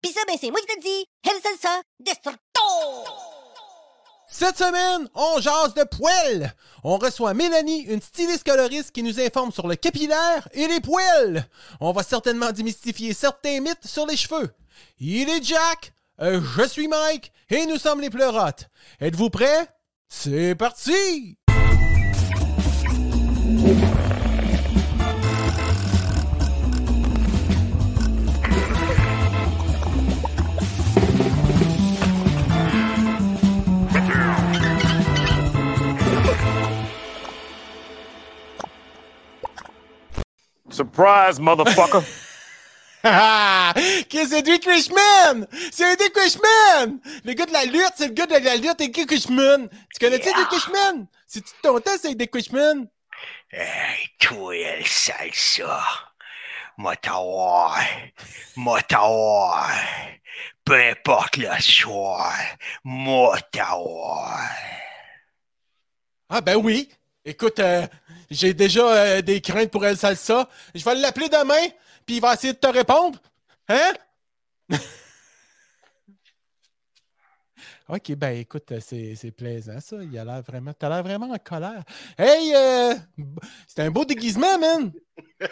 Pis ça, ben c'est moi qui te dis! Cette semaine, on jase de poils. On reçoit Mélanie, une styliste coloriste qui nous informe sur le capillaire et les poils. On va certainement démystifier certains mythes sur les cheveux. Il est Jack, euh, je suis Mike et nous sommes les pleurotes. Êtes-vous prêts? C'est parti! Surprise, motherfucker! Que c'est Dick Richman? C'est Dick Richman! Le gars de la lutte, c'est le gars de la lutte et Dick Richman. Tu connais-tu Dick Richman? C'est-tu ton temps, c'est Dick Richman? Hey, toi, el salsa. Moi t'avoir. Moi t'avoir. Peu importe le soir. T'avoir. Ah ben oui. Écoute, euh, j'ai déjà euh, des craintes pour El Salsa. Je vais l'appeler demain, puis il va essayer de te répondre. Hein? ok, ben écoute, c'est plaisant ça. Il a l'air vraiment. T'as l'air vraiment en colère. Hey! euh, c'est un beau déguisement, man!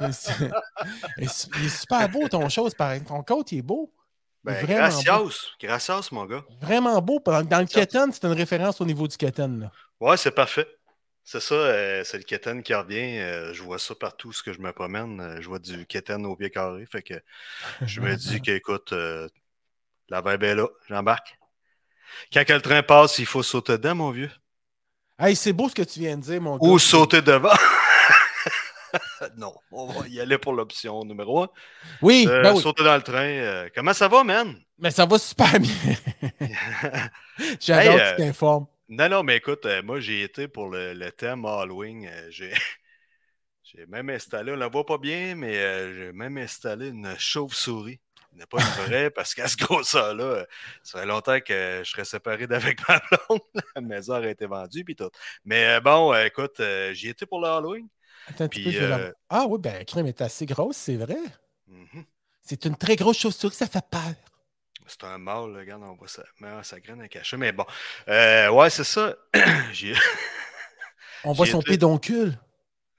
Il est il est super beau ton chose, pareil. Ton coat, il est beau. Ben, vraiment beau. gracias. Gracias, mon gars. Vraiment beau. Dans, le keten, c'est une référence au niveau du keten. Là. Ouais, c'est parfait. C'est ça, euh, c'est le keten qui revient. euh, je vois ça partout ce que je me promène. euh, je vois du keten au pied carré. Fait que je me dis que, écoute, euh, la vibe est là. J'embarque. Quand que le train passe, il faut sauter dedans, mon vieux. Hey, c'est beau ce que tu viens de dire, mon gars. Ou sauter devant. non, on va y aller pour l'option numéro un. Oui, Euh, ben oui. Sauter dans le train. euh, comment ça va, man? Mais ça va super bien. J'adore Hey, que euh, tu t'informes. Non, non, mais écoute, euh, moi, j'ai été pour le, le thème Halloween. euh, j'ai, j'ai même installé, on la voit pas bien, mais euh, j'ai même installé une chauve-souris. Ce n'est pas une vraie, parce qu'à ce grosseur-là, euh, ça fait longtemps que je serais séparé d'avec ma blonde. La maison aurait été vendue, puis tout. Mais euh, bon, euh, écoute, euh, j'y étais pour le Halloween. Attends un petit puis, peu, je vais la- euh, Ah oui, ben, crème est assez grosse, c'est vrai. Mhm. C'est une très grosse chauve-souris, ça fait peur. C'est un mâle, regarde, on voit ça. Mais, ah, sa graine à cacher. Mais bon, Euh, ouais, c'est ça. On voit son pédoncule.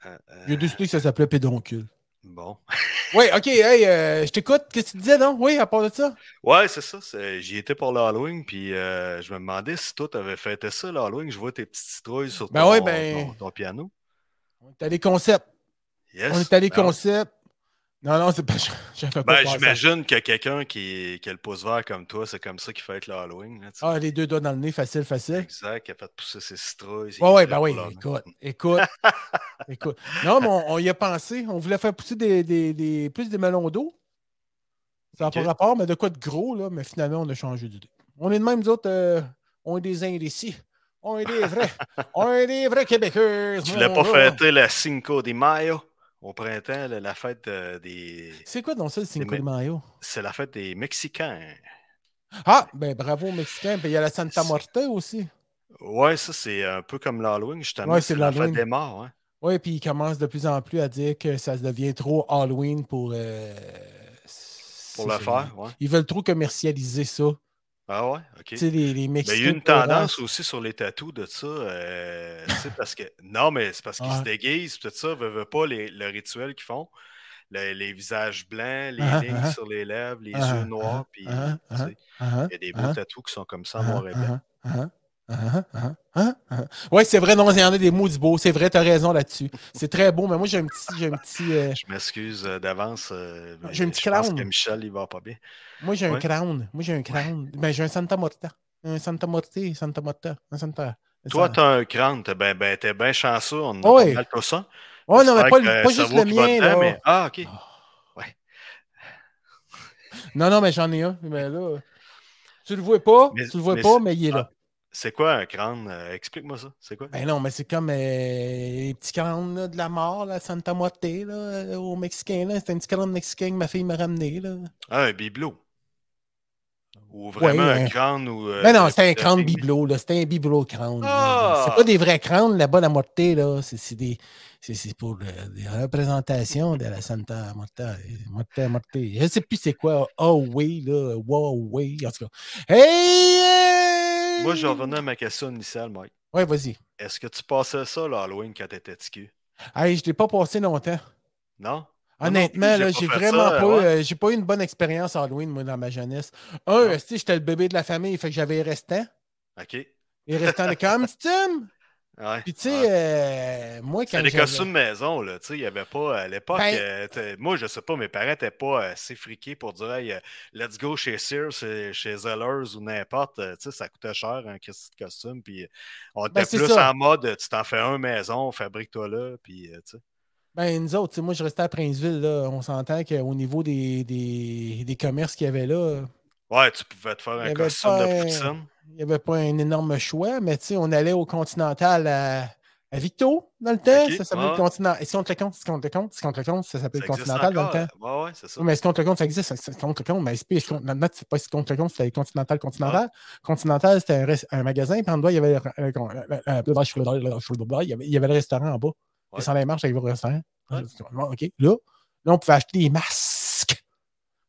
euh, J'ai décidé que ça s'appelait pédoncule. bon. Oui, ok, hey, euh, je t'écoute. Qu'est-ce que tu disais, non? Oui, à part de ça? Ouais, c'est ça. J'y étais pour l'Halloween, puis euh, je me demandais si toi, t'avais fêté ça, l'Halloween. Je vois tes petites citrouilles sur Ben ouais, ben- ton- ton piano. On est allé concept. Yes. On est allé Ben ouais. concept. Non, non, c'est pas. J'avais pas Ben, j'imagine que quelqu'un qui, qui a le pouce vert comme toi, c'est comme ça qu'il fête l'Halloween. là, tu sais. Ah, les deux doigts dans le nez, facile, facile. Exact, qui a fait pousser ses citrouilles. Ouais, ouais, ben oui, écoute, écoute, écoute. Non, mais on, on y a pensé. On voulait faire pousser des, des- des- plus des melons d'eau. Ça n'a pas rapport, mais de quoi de gros, là. Mais finalement, on a changé d'idée. On est de même, nous autres, euh, on est des indécis. On est des vrais. on est des vrais Québécois. Tu voulais pas gars. fêter la Cinco de Mayo au printemps, la fête euh, des. C'est quoi donc ça, le Cinco de Mayo? C'est la fête des Mexicains. Ah, ben bravo aux Mexicains. Puis il y a la Santa Morta aussi. Ouais, ça, c'est un peu comme l'Halloween, justement. Ouais, c'est la fête des morts. Hein. Oui, puis ils commencent de plus en plus à dire que ça devient trop Halloween pour. euh, Pour le faire, ouais. Ils veulent trop commercialiser ça. Ah ouais, ok. Tu sais, les, les Ben, il y a une tendance aussi sur les tatous de ça. euh, c'est parce que. Non, mais c'est parce qu'ils Ouais. se déguisent, tout ça, veut, veut pas les, le rituel qu'ils font. Le- les visages blancs, les Ah, lignes ah, sur les lèvres, les ah, yeux noirs, puis il y a des beaux tatous qui sont comme ça, ah, noir ah, ah, ah, ah, ah, ah. Ouais, c'est vrai, non, il y en a des mots du beau. C'est vrai, t'as raison là-dessus. C'est très beau, mais moi, j'ai un petit. J'ai un petit euh, Je m'excuse euh, d'avance. euh, J'ai un petit je pense clown. que Michel, il va pas bien. moi, j'ai un Ouais. crown. Moi, j'ai un crown. Ben, j'ai un Santa Morta. Un Santa Morta, Santa Morta. Un Santa. Toi, t'as un crâne, t'es bien ben, t'es ben chanceux, on a Ah ouais. pas mal tout ça. Oh non, mais pas, que, pas juste le mien, dedans, là. mais- Ah, ok. Non, non, mais j'en ai un. Mais là, tu le vois pas, Mais- tu le vois mais pas, mais il est là. C'est quoi un crâne? Euh, Explique-moi ça. C'est quoi? Ben non, mais c'est comme euh, les petits crânes là, de la mort, là, Santa Muerte, là, euh, au Mexicain. C'était un petit crâne mexicain que ma fille m'a ramené. Là. Ah, un bibelot. Ou vraiment Ouais, un crâne ou. euh, Mais non, c'était un crâne bibelot, là. C'était un bibelot crâne. Ah! C'est pas des vrais crânes là-bas, la moitié, là. C'est des. C'est pour des représentations de la Santa Morta. Morta, Morta. Je sais plus c'est quoi. Oh oui, là. Wow, oui. En tout cas. Hey! Moi, je revenais à ma question initiale, Mike. Ouais, vas-y. Est-ce que tu passais ça, l'Halloween, quand t'étais petit cul? Hey, je l'ai pas passé longtemps. Non? Honnêtement, non là, j'ai vraiment ça, pas, ouais. euh, j'ai pas eu une bonne expérience Halloween, moi, dans ma jeunesse. Un, Non. si, j'étais le bébé de la famille, fait que j'avais les restants. OK. Les restants de costume. Ouais. Puis, tu sais, ouais. euh, moi, quand C'était des costumes maison, là. Tu sais, il n'y avait pas, à l'époque, Ben- euh, moi, je sais pas, mes parents n'étaient pas assez friqués pour dire, hey, euh, let's go chez Sears, chez, chez Zellers ou n'importe. Tu sais, ça coûtait cher, un de costume. Puis, on était Ben, c'est plus ça. en mode, tu t'en fais un maison, fabrique-toi là. Puis, tu sais. Ben, nous autres, tu sais, moi, je restais à Princeville, là. On s'entend qu'au niveau des, des, des commerces qu'il y avait là, Ouais, tu pouvais te faire un costume de poutine. il n'y avait pas un énorme choix, mais tu sais, on allait au Continental à, à Victo, dans le temps. Ça s'appelait le Continental. Est-ce qu'on te le compte? Est-ce qu'on te le compte? Est-ce qu'on te le compte? Ça s'appelait le Continental dans le temps. Ouais, ouais, c'est ça. Oui, mais est-ce qu'on te le compte? Ça existe. Est-ce qu'on te le compte? Mais SP, maintenant, c'est pas ce qu'on te le compte, c'était le Continental Continental. Continental, c'était un, magasin, puis en bas, il y avait le, restaurant en bas. Ouais. Descendais les marches, il y avait le restaurant. OK. Là, là, on pouvait acheter des masques.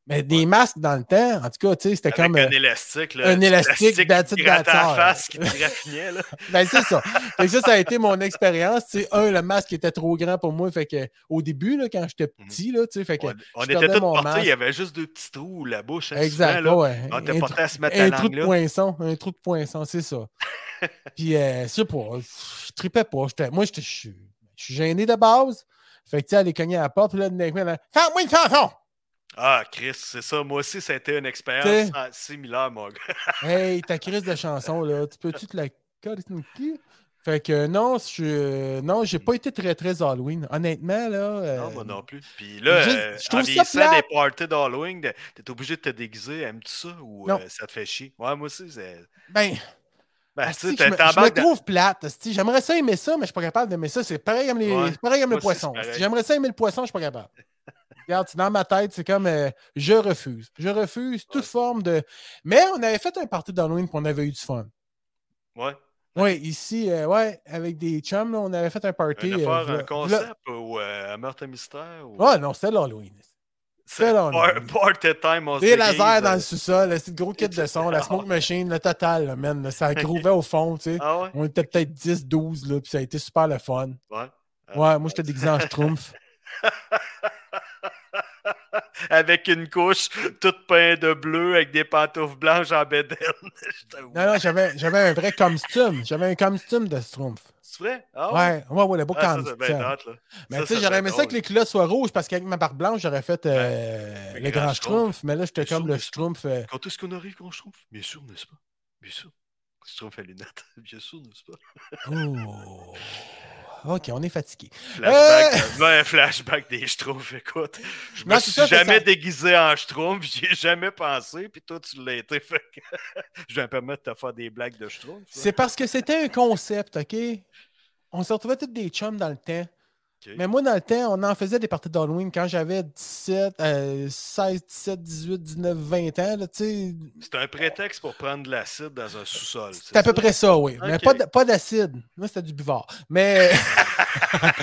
Mais des masques dans le temps, en tout cas, tu sais, c'était comme. un euh, élastique, là. un élastique, qui te la face, qui graffinait, là. Ben, c'est ça. Fait que ça, ça a été mon expérience. Tu sais, un, le masque était trop grand pour moi. Fait que au début, là, quand j'étais petit, là, tu sais, fait que. On, était tous portés, il y avait juste deux petits trous, la bouche. hein, Exact. souvent, là. ouais. On était Un porté à se mettre un la trou de poinçon, un trou de poinçon, c'est ça. Puis, euh, je sais pas, je tripais pas. Moi, je suis je suis gêné de base. Fait que, tu sais, aller cogner à la porte, puis là, a- Fais-moi une chanson! Ah, Chris, c'est ça. Moi aussi, ça a été une expérience ah, similaire, mon gars. Hey, ta crise de chanson, là, tu peux-tu te la? Fait que non, je non, j'ai pas été très, très Halloween. Honnêtement, là. euh, Non, moi non plus. Puis là, euh, je en trouve ça vieillissant plate. des parties d'Halloween, t'es obligé de te déguiser. Aimes-tu ça ou euh, ça te fait chier? Ouais, moi aussi, c'est. Ben, Ben, tu je me, en je trouve plate. J'aimerais ça aimer ça, mais je suis pas capable d'aimer ça. C'est pareil comme, les, Ouais, pareil comme le poisson. J'aimerais ça aimer le poisson, je suis pas capable. Regarde, c'est dans ma tête, c'est comme euh, je refuse. Je refuse toute forme de. Mais on avait fait un party d'Halloween et on avait eu du fun. Ouais. Oui, ici, euh, ouais, avec des chums, là, on avait fait un party. Un euh, affaire, v'là- un concept ou euh, un meurtre mystère? Ou... v'là- Ah non, c'était l'Halloween. c'est party time, on Des lasers dans euh. le sous-sol, c'est le gros kit de son, la smoke machine, le total, là, man, ça grouvait au fond, tu sais. Ah ouais? On était peut-être 10, 12, là, puis ça a été super le fun. Ouais. Ah. Ouais, moi, j'étais déguisé en schtroumpf. avec une couche toute peinte de bleu avec des pantoufles blanches en bédaine. Non, non, j'avais, j'avais un vrai costume. J'avais un costume de schtroumpf. C'est vrai? Ah Ouais, ouais, ouais, le beau Ah, ça, costume. Mais Ça, tu sais, ça j'aurais serait aimé ça drôle. que les culottes soient rouges parce qu'avec ma barbe blanche, j'aurais fait euh, le le grand grand schtroumpf. schtroumpf. Mais là, j'étais comme le schtroumpf. euh, Quand est-ce qu'on arrive se trouve? Bien sûr, n'est-ce pas? Bien sûr. Trouve les lunettes. Bien sûr, n'est-ce pas? oh. Ok, on est fatigué. Flashback, Euh! flashback des Schtroumpfs, écoute. Je me Non, suis ça, jamais ça. déguisé en Schtroumpf, j'y ai jamais pensé, puis toi, tu l'as été. Fait que je vais me permettre de te faire des blagues de Schtroumpf. C'est parce que c'était un concept, OK? On se retrouvait tous des chums dans le temps. Mais moi, dans le temps, on en faisait des parties d'Halloween quand j'avais 17, euh, 16, 17, 18, 19, 20 ans. là. C'est un prétexte pour prendre de l'acide dans un sous-sol. C'est à peu près ça, oui. Mais pas, de- pas d'acide. Moi, c'était du buvard. Mais.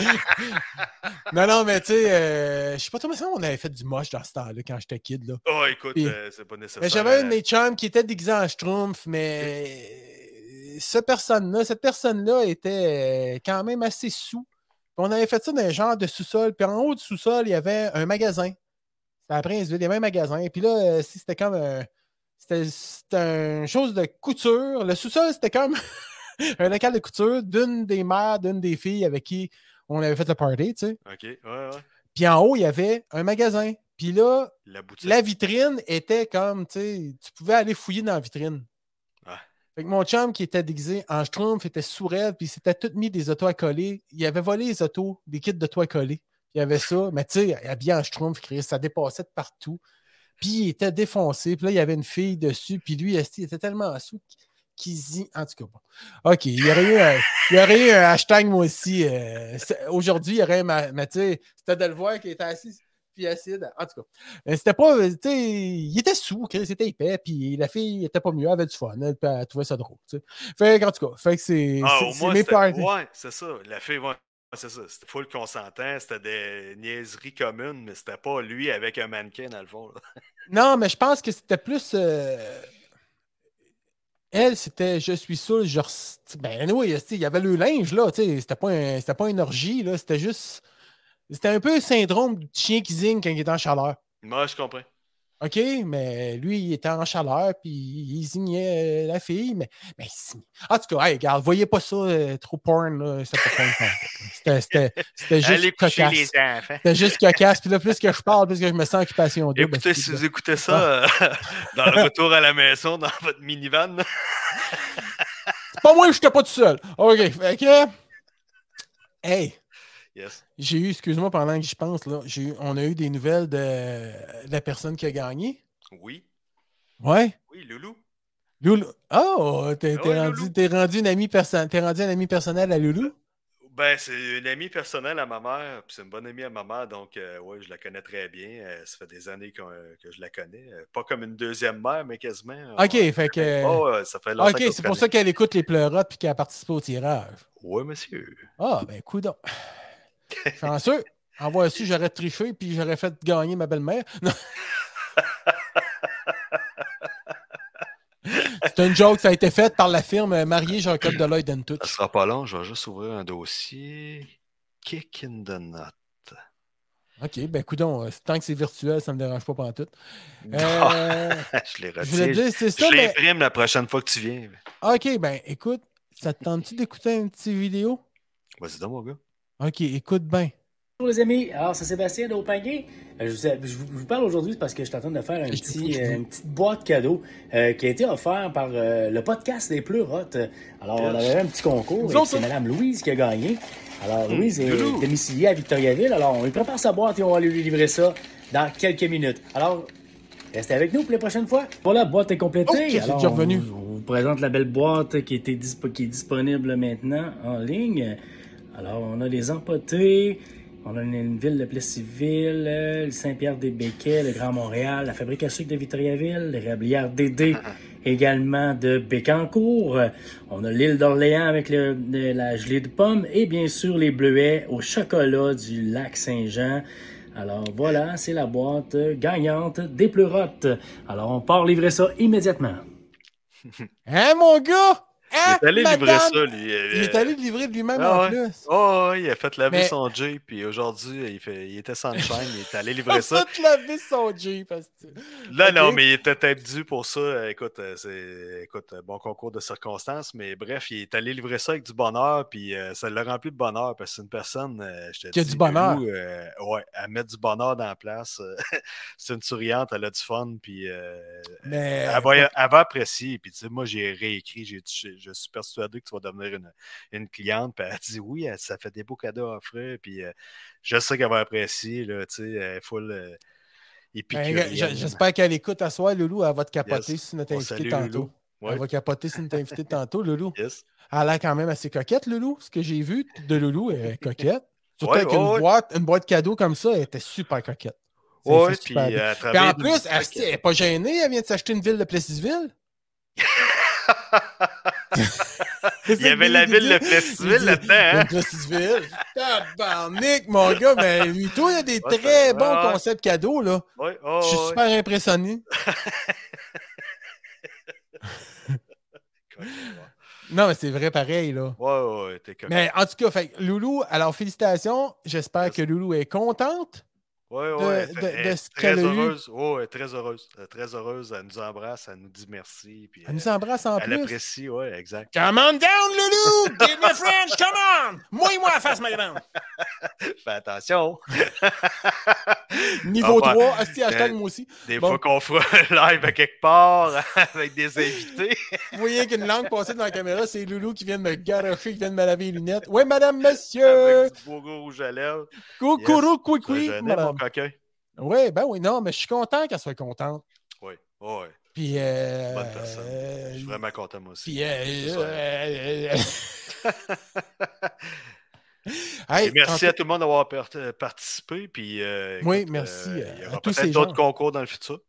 non, non, mais tu sais, euh, je sais pas trop, mais ça, on avait fait du moche dans ce temps-là quand j'étais kid. Là. Oh, écoute, Puis- euh, c'est pas nécessaire. Mais j'avais un de mes chums qui était déguisé en schtroumpf, mais ce personne-là, cette personne-là était euh, quand même assez sous. On avait fait ça dans un genre de sous-sol. Puis en haut du sous-sol, il y avait un magasin. C'était Princeville, il y avait un magasin. Puis là, euh, c'était comme un. C'était une chose de couture. Le sous-sol, c'était comme un local de couture d'une des mères, d'une des filles avec qui on avait fait le party, tu sais. Ok, ouais, ouais. Puis en haut, il y avait un magasin. Puis là, La vitrine était comme, tu sais, tu pouvais aller fouiller dans la vitrine. Fait que mon chum qui était déguisé en schtroumpf était sourd, puis il s'était tout mis des autos à coller. Il avait volé les autos, des kits d'auto à coller. Il y avait ça, mais tu sais, habillé en schtroumpf, ça dépassait de partout. Puis il était défoncé, puis là, il y avait une fille dessus, puis lui, il était tellement sous qu'il dit. En tout cas, bon. OK, il y aurait eu un, il y un hashtag, moi aussi. euh, Aujourd'hui, il y aurait Mais tu sais, c'était de le voir qu'il était assis. Puis acide. En tout cas, Mais c'était pas. euh, il était sous, Chris, il était épais, puis la fille était pas mieux, elle avait du fun, elle, trouvait ça drôle. tu sais. Fait en tout cas, fait que c'est Ah, mes c'était- parties. Ouais, c'est ça. La fille, ouais, c'est ça. C'était full consentant. C'était des niaiseries communes, mais c'était pas lui avec un mannequin, dans le fond. là. Non, mais je pense que c'était plus. euh, Elle, c'était je suis saoul, res- Ben, oui, il y avait le linge, là. tu sais, C'était pas, un- c'était pas une orgie, là. C'était juste. C'était un peu le syndrome du chien qui zigne quand il est en chaleur. Moi, je comprends. OK, mais lui, il était en chaleur, puis il zignait euh, la fille. Mais, mais il- en tout cas, hey, regarde, voyez pas ça euh, trop porn, là. C'était juste cocasse. C'était juste cocasse. Puis là, plus que je parle, plus que je me sens occupation double. Écoutez, si vous écoutez ça Ah. euh, dans le retour à la maison, dans votre minivan, Pas moi, je n'étais pas tout seul. OK, fait que. Hey, yes. j'ai eu, excuse-moi pendant que j'y pense, là, j'ai eu- on a eu des nouvelles de, de la personne qui a gagné. Oui, Ouais. oui, Loulou. Loulou. Oh, t'es, Ouais, rendu, rendu une amie rendu un ami personnel à Loulou? Ben, c'est une amie personnelle à ma mère, puis c'est une bonne amie à ma mère, donc euh, ouais, je la connais très bien. Euh, ça fait des années que je la connais. Euh, Pas comme une deuxième mère, mais quasiment. OK, Ouais. fait que. Oh, ouais, ça fait longtemps OK, c'est pour ça qu'elle écoute les pleurotes puis qu'elle a participé au tirage. Oui, monsieur. Ah, ben, coudon. Chanceux. Envoie su, j'aurais triché puis j'aurais fait gagner ma belle-mère. C'est une joke, ça a été fait par la firme mariée Jacob Deloitte Ça Touch. sera pas long, je vais juste ouvrir un dossier. Kick in the nut. OK, ben coudon, tant que c'est virtuel, ça me dérange pas pendant tout. Euh, je les dire, c'est Je ça, mais... l'imprime la prochaine fois que tu viens. OK, ben écoute, ça te tente-tu d'écouter une petite vidéo? Vas-y donc, mon gars. OK, écoute bien. Bonjour les amis, alors c'est Sébastien d'Opinguet. Euh, je, vous, je vous- parle aujourd'hui parce que je suis en train de faire un petit, euh, une petite boîte cadeau euh, qui a été offerte par euh, le podcast des Pleurotes. Alors on avait un petit concours et c'est ça. Mme Louise qui a gagné. Alors Louise est Loulou. domiciliée à Victoriaville. Alors on lui prépare sa boîte et on va lui livrer ça dans quelques minutes. Alors Restez avec nous pour les prochaines fois. Voilà, la boîte est complétée. Oh, c'est Alors, déjà revenu? On, on vous présente la belle boîte qui, était dispo- qui est disponible maintenant en ligne. Alors, on a les empotés, on a une, ville de Plessisville, euh, le Saint-Pierre-des-Béquets, le Grand Montréal, la fabrique à sucre de Victoriaville, les réblières Dédé également de Bécancourt. On a l'île d'Orléans avec le- de la gelée de pommes et bien sûr les bleuets au chocolat du lac Saint-Jean. Alors voilà, c'est la boîte gagnante des pleurotes. Alors on part livrer ça immédiatement. Hein, mon gars? Il est allé livrer ça, lui. Il est allé livrer de lui-même Ah en ouais. plus. Oh, il a fait laver Mais- son Jeep, puis aujourd'hui, il, fait... il était sans chaîne, il est allé Il livrer a ça. fait laver son Jeep. parce que- Là, non, mais il était dû pour ça. Euh, Écoute, euh, c'est écoute, euh, bon concours de circonstances, mais bref, il est allé livrer ça avec du bonheur, puis euh, ça l'a rempli de bonheur, parce que c'est une personne, euh, je te Qui a dis, du bonheur. Euh, ouais, elle met du bonheur dans la place. euh, c'est une souriante, elle a du fun, puis euh, Mais. elle, va, elle va apprécier. Puis tu sais, moi, j'ai réécrit, j'ai je, suis persuadé que tu vas devenir une, une cliente. Puis elle dit oui, elle- ça fait des beaux cadeaux à offrir. Puis euh, je sais qu'elle va apprécier, là, tu sais, elle est full euh, Ben, J'espère qu'elle écoute à soir, Loulou. Elle va te capoter Yes. si notre invité tantôt. Ouais. Elle va capoter si notre invité tantôt, Loulou. Yes. Elle a quand même assez coquette, Loulou. Ce que j'ai vu de Loulou, elle est coquette. Surtout Ouais, avec ouais, une, boîte, une boîte cadeau comme ça, elle était super coquette. C'est puis euh, Puis en plus, elle, elle est pas gênée, elle vient de s'acheter une ville de Plessisville. Il y avait la ville de Plessisville là-dedans, hein? Plessisville. Tabarnak, mon gars, mais lui, toi, il y a des Ouais, très bons ouais, concepts cadeaux, là. Ouais, oh, Je suis super impressionné. Non, mais c'est vrai pareil, là. Ouais, ouais, t'es coquin. Mais en tout cas, fait, Loulou, alors félicitations. J'espère que Loulou est contente. Ouais, de- ouais, de- elle- elle de est ce très qu'elle heureuse. Elle est très heureuse. Elle est très heureuse. Elle nous embrasse, elle nous dit merci. Puis, Elle nous euh, embrasse en elle plus. apprécie, ouais, exact. Come on down, Loulou! Give me French, come on! Moi-moi à face, ma grande! Fais attention. Niveau Ah, 3, asti, hashtag euh, moi aussi. Des Bon. fois qu'on fera un live à quelque part avec des invités. Vous voyez qu'une langue passée dans la caméra, c'est Loulou qui vient de me garocher, qui vient de me laver les lunettes. Oui, madame, monsieur! avec du beau rouge à lèvres. Mon coquin? Oui, ben oui, non, mais je suis content qu'elle soit contente. Oui, ouais. Puis, euh, Bonne personne. Je suis vraiment content, moi aussi. Puis, euh, C'est ça. euh, euh, Hey, merci à tout le monde d'avoir euh, participé. Puis, euh, Oui, écoute, merci, euh, euh, il y aura peut-être d'autres concours dans le futur.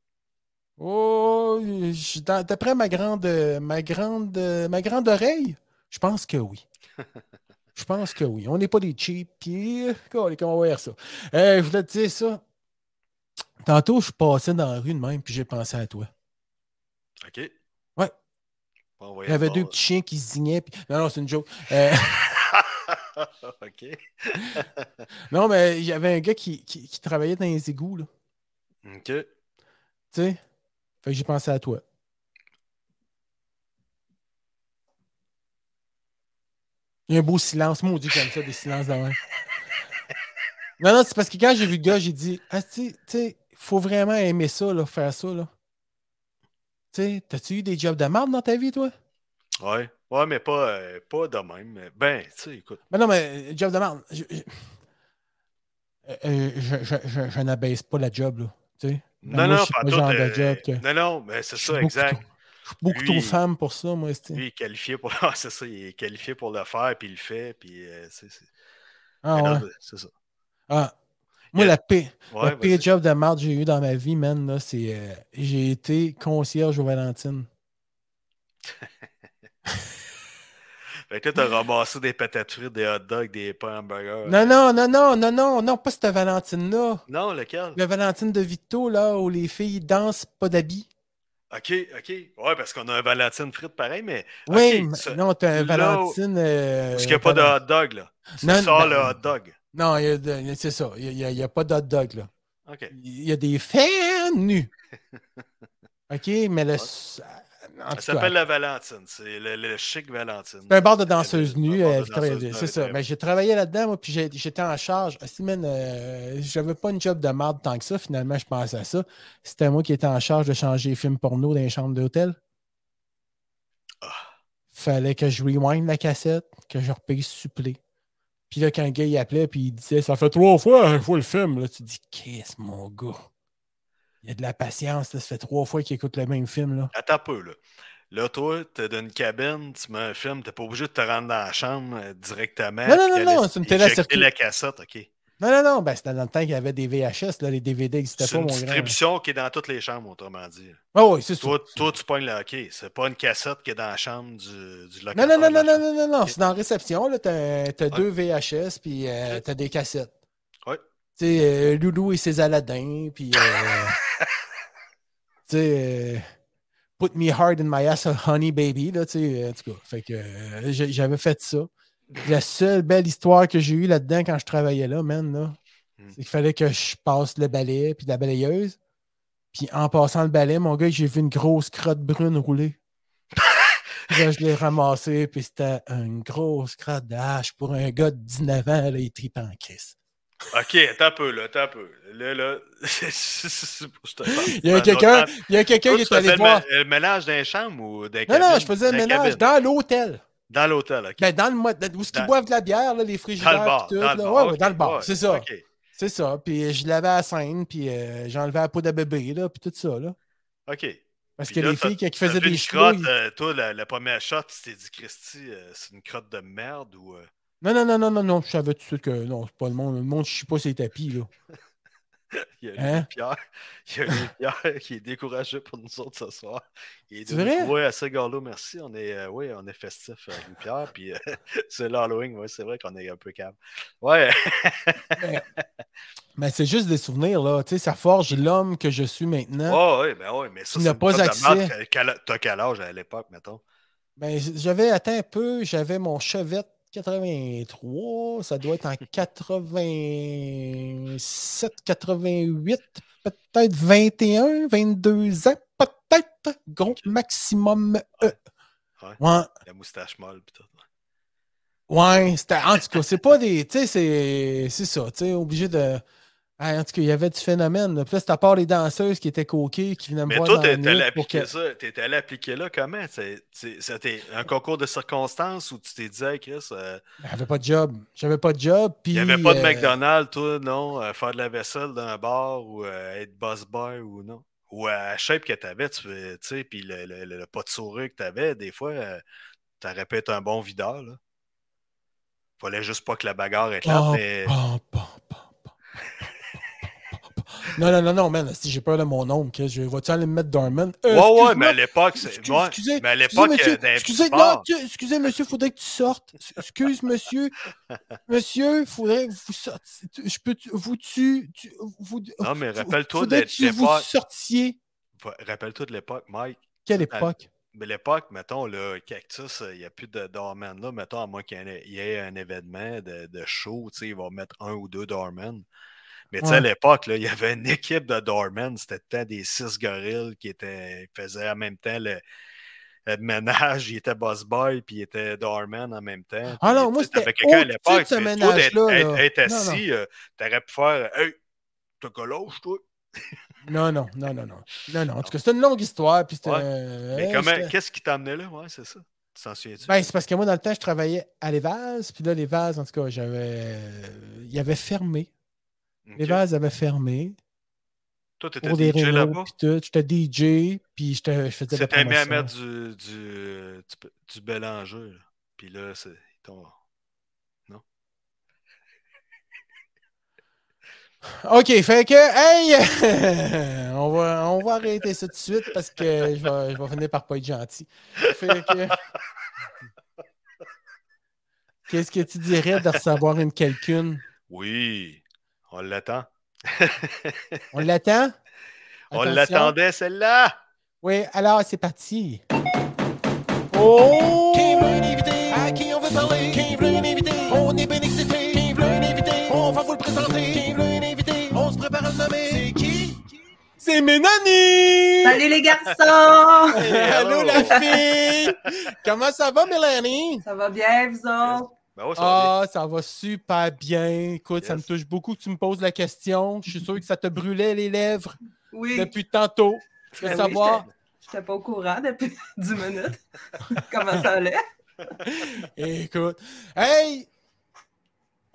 Oh, d'après ma grande, ma grande, ma grande oreille, je pense que oui. Je pense que oui. On n'est pas des cheap. Puis, euh, on va voir ça? Euh, je voulais te dire ça. Tantôt, je passais dans la rue de même, puis j'ai pensé à toi. OK? Ouais. Bon, Il y avait deux petits chiens qui se dignaient. puis- Non, non, c'est une joke. OK. non, mais il y avait un gars qui, qui- qui travaillait dans les égouts, là. OK. Tu sais? Fait que j'ai pensé à toi. Il y a un beau silence. Moi, on dit comme ça, des silences dans Non, non, c'est parce que quand j'ai vu le gars, j'ai dit Ah, tu sais, tu sais, faut vraiment aimer ça, là, faire ça, là. Tu sais, t'as-tu eu des jobs de merde dans ta vie, toi? Ouais. Ouais, mais pas, euh, pas de même. Ben, tu sais, écoute. Mais non, mais euh, job de merde. Je, je, euh, euh, je, je, je- n'abaisse pas la job, là. Tu sais? Non, non, pas tout. euh, de job que. Non, non, mais c'est ça, exact. trop- Je suis beaucoup Lui, trop femme pour ça, moi. Lui, il est qualifié pour ah, c'est ça, il est qualifié pour le faire, puis il le fait, puis euh, c'est c'est- Ah, non, ouais. c'est ça. Ah. Moi, la pire, Ouais, le pire job de merde que j'ai eu dans ma vie, man, là, c'est. euh, j'ai été concierge aux Valentines. Fait que là, t'as ramassé des patates frites, des hot dogs, des pains hamburgers. Non, non, non, non, non, non, non, pas cette Valentine-là. Non, lequel? La Valentine de Victo, là, où les filles dansent pas d'habits. OK, OK. Ouais, parce qu'on a un Valentine frite pareil, mais. Oui, ça- non, t'as un Valentine. euh, Parce qu'il n'y a pas de hot dog, là. Tu Non, sors ben- le hot dog. Non, de- c'est ça. Il n'y a, pas d'hot dog, là. OK. Il y a des fans nus. OK, mais le. Ça s'appelle la Valentine. C'est le, le chic Valentine. c'est un bar de Un de euh, nues, C'est ça. très Ben, j'ai travaillé là-dedans, moi, puis j'étais en charge. Ah, euh, j'avais pas une job de marde tant que ça. Finalement, je pensais à ça. C'était moi qui étais en charge de changer les films porno dans les chambres d'hôtel. Ah. Fallait que je rewind la cassette, que je repaye supplé. Puis là, quand le gars il appelait, puis il disait Ça fait trois fois, il faut le film. Là, tu dis Qu'est-ce, mon gars Il y a de la patience. Là. Ça fait trois fois qu'il écoute le même film. Là. Attends un peu, là. Là, toi, t'es dans une cabine, tu mets un film, t'es pas obligé de te rendre dans la chambre euh, directement. Non, non, non, non, c'est une télé circuit. la cassette, OK. Non, non, non, ben, c'était dans le temps qu'il y avait des VHS, là, les DVD n'existaient C'est pas, une mon grand. distribution qui est dans toutes les chambres, autrement dit. Ah oui, c'est. Toi, toi, tu pognes le OK. C'est pas une cassette qui est dans la chambre du, du Non, locataire. non, non, non, non, non, non, non, Ok. c'est dans la réception, là, t'as, Ouais. deux VHS, puis euh, t'as des cassettes. Tu sais, euh, Loulou et ses Aladins, puis... euh, tu sais... euh, Put me hard in my ass, honey baby, là, tu sais, en tout cas. Fait que euh, j'avais fait ça. La seule belle histoire que j'ai eue là-dedans quand je travaillais là, man, là, Hmm. c'est qu'il fallait que je passe le balai puis la balayeuse. Puis en passant le balai, mon gars, j'ai vu une grosse crotte brune rouler. Là, je l'ai ramassé, puis c'était une grosse crotte de hache pour un gars de 19 ans, là, il tripe en crise. OK, attends un peu, là, attends un peu. Là, là, je te parle. Il y a quelqu'un qui est allé voir. le ménage d'un chambre ou d'un Non, non, je faisais le ménage dans l'hôtel. Dans l'hôtel, OK. Ben, dans le dans- où est-ce qu'ils Dans- boivent de la bière, là, les dans frigidaires. le bar. tout, Dans le bar, Ouais, OK, dans le bar, ouais, c'est ça. C'est ça. Puis je lavais la scène, puis euh, j'enlevais la peau de bébé, là, puis tout ça, là. OK. Parce Puis que là, les t'as- filles, t'as faisaient des une cheveux, crotte, ils- euh, toi, la, la première shot, tu t'es dit, Christy, euh, c'est une crotte de merde ou. Euh, Non, non, non, non, non, non, je savais tout de suite que non, c'est pas le monde. Le monde, je suis pas ses tapis, là. Il y a Hein? Pierre, il y a Pierre qui est découragé pour nous autres ce soir. Il est vrai? Oui, à ce gars-là, merci. On est, euh, oui, on est festif, euh, Louis Pierre. Puis euh, c'est l'Halloween, oui, c'est vrai qu'on est un peu calme. Ouais, Mais c'est juste des souvenirs, là. Tu sais, ça forge l'homme que je suis maintenant. ouais, ouais, ben ouais, mais ça, Tu c'est pas accès. T'as quel âge à l'époque, mettons? Ben, j'avais atteint un peu, j'avais mon Chevette 83, ça doit être en 87, 88, peut-être 21, 22 ans, peut-être, gros maximum. E. Ouais. Ouais, La moustache molle, pis tout. ouais, c'était, en tout cas, c'est pas des, tu sais, c'est, c'est ça, tu sais, obligé de, Ah, en tout cas, il y avait du phénomène. là. Puis là, c'est à part les danseuses qui étaient coquées, qui venaient me Mais voir toi, dans la t'es allé appliquer que- ça. T'es allé appliquer là comment? C'était un concours de circonstances où tu t'es dit, hey, Chris, euh, J'avais pas de job. J'avais pas de job. il n'y avait pas de euh, McDonald's, toi, non? euh, faire de la vaisselle dans un bar ou être boss boy ou non? Ou à la shape que tu avais, tu sais, puis le, le, le, le pas de sourire que tu avais, des fois, t'aurais pu être un bon videur, là. Fallait juste pas que la bagarre éclate, Oh, mais. oh. Non, non, non, non, man, si j'ai peur de mon oncle, que je vais-tu aller me mettre Dorman? Euh, ouais, ouais, mais à l'époque, c'est. Excuse- ouais, excusez, mais à excusez, l'époque, monsieur, euh, excusez, non, excusez, monsieur, faudrait que tu sortes. Excuse, monsieur. Monsieur, faudrait que vous sortiez. Je peux, vous, tu, tu- vous, Non, mais rappelle-toi de vous l'époque. sortiez. Rappelle-toi de l'époque, Mike. Quelle époque? Mais l'époque, mettons, le Cactus, euh, il n'y a plus de doorman là. Mettons, à moins qu'il y ait- il un événement de, de show, tu sais, ils vont mettre un ou deux doormen. Mais tu sais, Ouais. à l'époque, il y avait une équipe de doormen. C'était le temps des six gorilles qui étaient, faisaient en même temps le, le ménage. Ils étaient boss boy, puis ils étaient doorman en même temps. Ah non, tu moi, c'était quelqu'un à l'époque. ménage-là, être, assis, euh, t'aurais pu faire Hey, t'as galoche, toi? Non, non, non, non, non. Non, non. En tout cas, c'est une longue histoire. Puis. Ouais. euh, Mais euh, comment, qu'est-ce qui t'a amené là? Ouais, c'est ça. Tu t'en souviens-tu? Ben, c'est parce que moi, dans le temps, je travaillais à Les Vases. Puis là, Les Vases, en tout cas, j'avais. Il avait fermé. Les. Vases avaient fermé. Toi, t'étais DJ rénaux, là-bas? J'étais DJ, puis je faisais C'était aimé à mettre du, du, du, du Bélanger. là. Puis là, c'est. t'ont- OK, fait que, hey! on, va, on va arrêter ça tout de suite parce que je vais, je vais finir par pas être gentil. Fait que. Qu'est-ce que tu dirais de recevoir une quelqu'une? Oui, on l'attend. On l'attend? On l'attendait, celle-là! Oui, alors c'est parti. Oh! Qui veut un invité? À qui on veut parler? Qui veut un invité? On est bien excité. Qui veut un invité? On va vous le présenter. Qui veut un invité? On se prépare à le nommer. C'est qui? C'est Mélanie! Salut les garçons! Allô la fille! Comment ça va, Mélanie? Ça va bien, vous autres? Ben ouais, ça va Ah, ça va super bien. Écoute, ça me touche beaucoup que tu me poses la question. Je suis sûr que ça te brûlait les lèvres Oui. depuis tantôt. Je veux Ben oui, savoir. j'étais- J'étais pas au courant depuis 10 minutes. Comment ça allait? Écoute. Hey!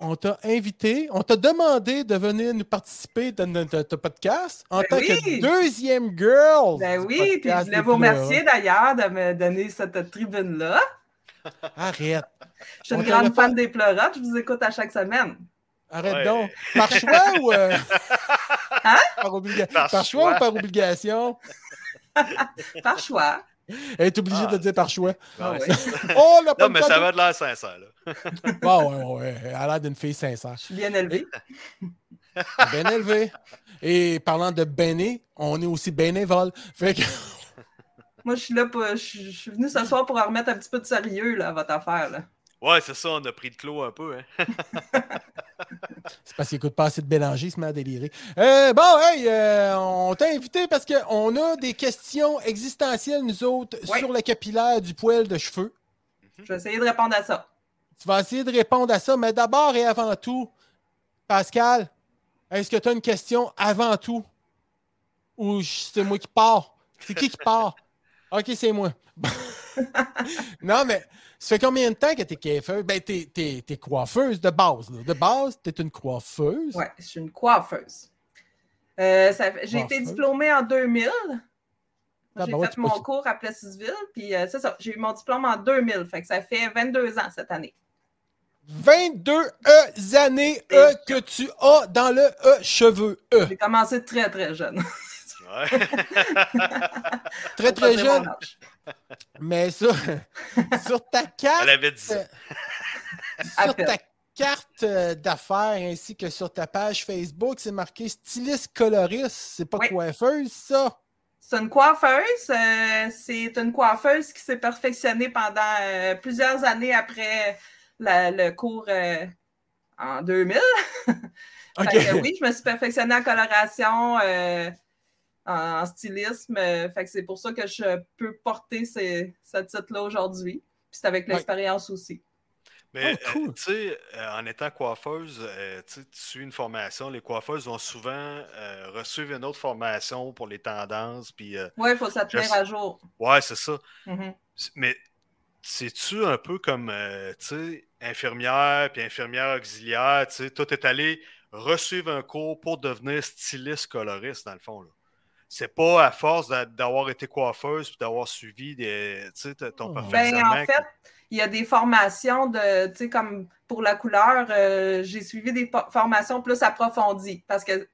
On t'a invité, on t'a demandé de venir nous participer dans notre podcast en Ben tant oui. que deuxième girl. Ben oui, puis je voulais vous remercier d'ailleurs de me donner cette tribune-là. Arrête. Je suis une grande pas- fan des pleurotes, je vous écoute à chaque semaine. Arrête Ouais. donc. Par choix ou. euh, Hein? Par, obliga- Par par choix choix. ou par obligation? Par choix. Elle est obligée Ah. de dire par choix. Ah Ouais, oui. Oh, Non, le mais ça va de l'air sincère, là. Ah, ouais, ouais. Elle a l'air d'une fille sincère. Je suis bien élevée. Bien élevée. Et parlant de béné, on est aussi bénévole. Fait que. Moi, je suis là pour. Je suis venue ce soir pour en remettre un petit peu de sérieux là, à votre affaire. Là. Ouais, c'est ça, on a pris le clos un peu, hein. C'est parce qu'il écoute pas assez de Bélanger, il se met à délirer. Euh, bon, hey, euh, on t'a invité parce qu'on a des questions existentielles, nous autres, Ouais. sur le capillaire du poil de cheveux. Je vais essayer de répondre à ça. Tu vas essayer de répondre à ça, mais d'abord et avant tout, Pascal, est-ce que tu as une question avant tout? Ou c'est moi qui pars? C'est qui qui part? Ok, c'est moi. Non, mais ça fait combien de temps que tu es coiffeuse? Ben, tu es, coiffeuse de base. là. De base, tu es une coiffeuse. Ouais, je suis une coiffeuse. Euh, J'ai été diplômée en 2000. Ah, J'ai ben fait mon peux- cours à Plessisville, puis euh, c'est ça. J'ai eu mon diplôme en 2000, fait que ça fait 22 ans cette année. 22 E années que tu as dans le E cheveux E. J'ai commencé très, très jeune. Très très jeune. Mais ça, sur ta carte, Elle avait 10 ans. À sur ta carte euh, d'affaires ainsi que sur ta page Facebook, c'est marqué styliste coloriste. C'est pas Oui. coiffeuse, ça? C'est une coiffeuse. euh, c'est une coiffeuse qui s'est perfectionnée pendant euh, plusieurs années après la- le cours euh, en 2000. Ok. Fait que oui, je me suis perfectionnée en coloration, euh, en, en stylisme. euh, fait que c'est pour ça que je peux porter ces- ce titre-là aujourd'hui. Puis c'est avec Ouais. l'expérience aussi. Mais Oh, cool. euh, tu sais, euh, en étant coiffeuse, euh, tu sais, tu suis une formation. Les coiffeuses vont souvent euh, recevoir une autre formation pour les tendances. Puis, euh, Oui, il faut tenir Je- à jour. ouais, c'est ça. Mhm. Mais c'est-tu un peu comme, euh, tu sais, infirmière puis infirmière auxiliaire, tu sais, toi, t'es allé reçuivre un cours pour devenir styliste coloriste, dans le fond, là? C'est pas à force d'a- d'avoir été coiffeuse puis d'avoir suivi des, tu sais, t- ton Oh. Ben, perfectionnement. en fait, il y a des formations de, tu sais, comme pour la couleur, euh, j'ai suivi des formations plus approfondies parce que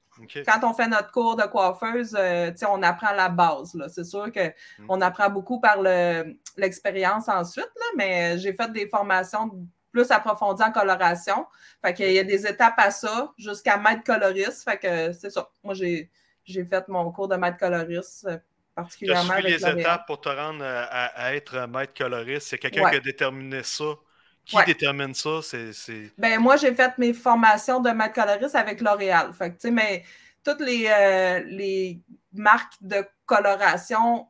quand on fait notre cours de coiffeuse, euh, tu sais, on apprend la base. là. C'est sûr Mm. qu'on apprend beaucoup par le- l'expérience ensuite, là, mais j'ai fait des formations plus approfondies en coloration. Fait qu'il y a des étapes à ça jusqu'à maître coloriste. Fait que c'est ça. Moi, j'ai j'ai fait mon cours de maître coloriste, euh, Tu as particulièrement suivi avec les étapes pour te rendre à, à- être maître coloriste. C'est quelqu'un Ouais. qui a déterminé ça. Qui Ouais. détermine ça? C'est. c'est- Ben, moi, j'ai fait mes formations de maître coloriste avec L'Oréal. Fait que, mais toutes les, euh, les marques de coloration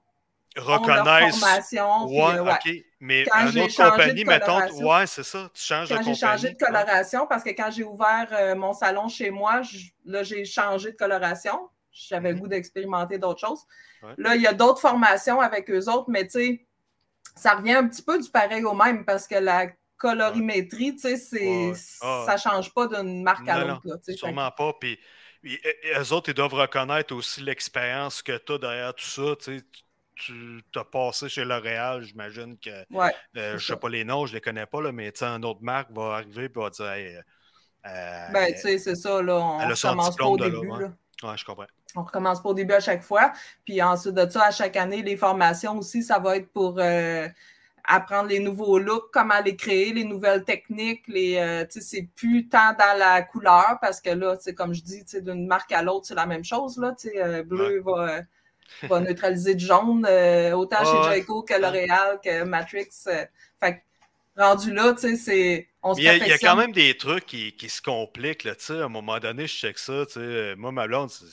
Reconnaissent. formation. puis, Ouais, euh, ouais. OK. Mais Quand une j'ai autre compagnie, mettons, ouais, c'est ça. Tu changes Quand de j'ai compagnie. changé de coloration, parce que quand j'ai ouvert euh, mon salon chez moi, je- là, j'ai changé de coloration. J'avais le goût d'expérimenter d'autres choses. Ouais. Là, il y a d'autres formations avec eux autres, mais tu sais, ça revient un petit peu du pareil au même parce que la colorimétrie, tu sais, c'est, Ouais. Ah, ça change pas d'une marque à l'autre. là, Sûrement pas. Puis, puis, euh, eux autres, ils doivent reconnaître aussi l'expérience que tu as derrière tout ça. Tu tu as passé chez L'Oréal, j'imagine que. Ouais, euh, je ne sais pas les noms, je les connais pas, là, mais tu sais, une autre marque va arriver et va dire Hey, euh, Ben, tu sais, c'est ça, là. On elle a son recommence pas au diplôme de début. là. ouais, je comprends. On recommence pas au début à chaque fois. Puis ensuite de ça, à chaque année, les formations aussi, ça va être pour euh, apprendre les nouveaux looks, comment les créer, les nouvelles techniques. Les, euh, tu sais, c'est plus tant dans la couleur parce que là, comme je dis, tu sais, d'une marque à l'autre, c'est la même chose. Là, tu sais, euh, bleu va, euh, va neutraliser du jaune, euh, autant chez. Jayco que L'Oréal que Matrix. fait que, rendu là, tu sais, c'est. On se Il y, a, il y a quand même des trucs qui, qui se compliquent. Là, tu sais, à un moment donné, je check ça. tu sais, Moi, ma blonde, c'est-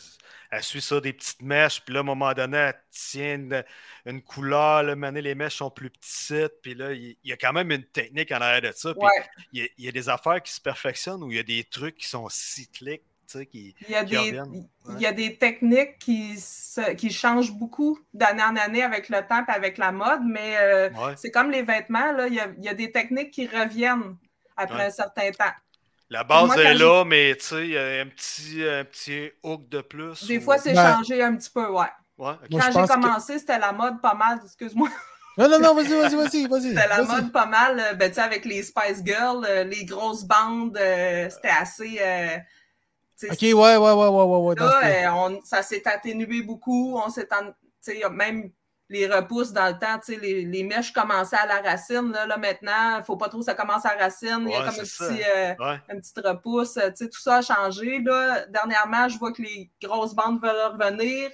elle suit ça des petites mèches. Puis là, à un moment donné, elle tient une, une couleur. Là, les mèches sont plus petites. Puis là, il, il y a quand même une technique en arrière de ça. Puis Ouais. il, y a, il y a des affaires qui se perfectionnent ou il y a des trucs qui sont cycliques. tu sais, Qui, Il y a qui des, reviennent. il y a des techniques qui, se- qui changent beaucoup d'année en année avec le temps et avec la mode, mais euh, Ouais. c'est comme les vêtements, là, il, y a, il y a des techniques qui reviennent après un certain temps. La base Moi, est là, mais tu sais, il y a un petit, un petit hook de plus. Des ou- fois, c'est Ben- changé un petit peu, ouais. Quand j'ai que- commencé, c'était la mode pas mal, excuse-moi, Non, non, non, vas-y, vas-y, vas-y, vas-y. c'était la mode pas mal, euh, ben, tu sais, avec les Spice Girls, euh, les grosses bandes, euh, c'était assez... euh, Ok, ouais, ouais, ouais, ouais, ouais, ouais. Là, euh, on- ça s'est atténué beaucoup. On s'est en- tu sais, il y a même les repousses dans le temps, tu sais, les, les mèches commençaient à la racine. Là, là maintenant, il ne faut pas trop que ça commence à la racine. il y a comme un c'est petit, euh, Ouais. une petite repousse. Tu sais, tout ça a changé. Là. Dernièrement, je vois que les grosses bandes veulent revenir,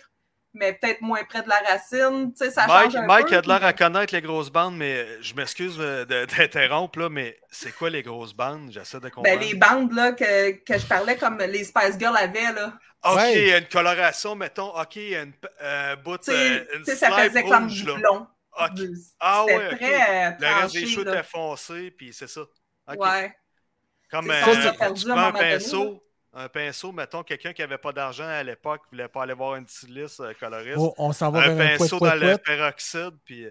mais peut-être moins près de la racine. Tu sais, ça Mike, change un Mike peu, a de l'air puis- à connaître les grosses bandes, mais je m'excuse euh, de- d'interrompre, là, mais c'est quoi les grosses bandes? J'essaie de comprendre. Ben, les bandes là, que, que je parlais comme les Spice Girls avaient. Là. OK, Ouais. une coloration, mettons, OK, une euh, bout, euh, tu une sais, ça faisait comme du blond. OK. Du- Ah ouais, très euh, Le reste des là. était foncé, puis c'est ça. Ouais. Comme euh, ça, tu un prends pinceau, un pinceau, mettons, quelqu'un qui n'avait pas d'argent à l'époque, voulait pas aller voir une styliste euh, coloriste. Oh, on s'en va un vers un pinceau dans le peroxyde, puis... euh,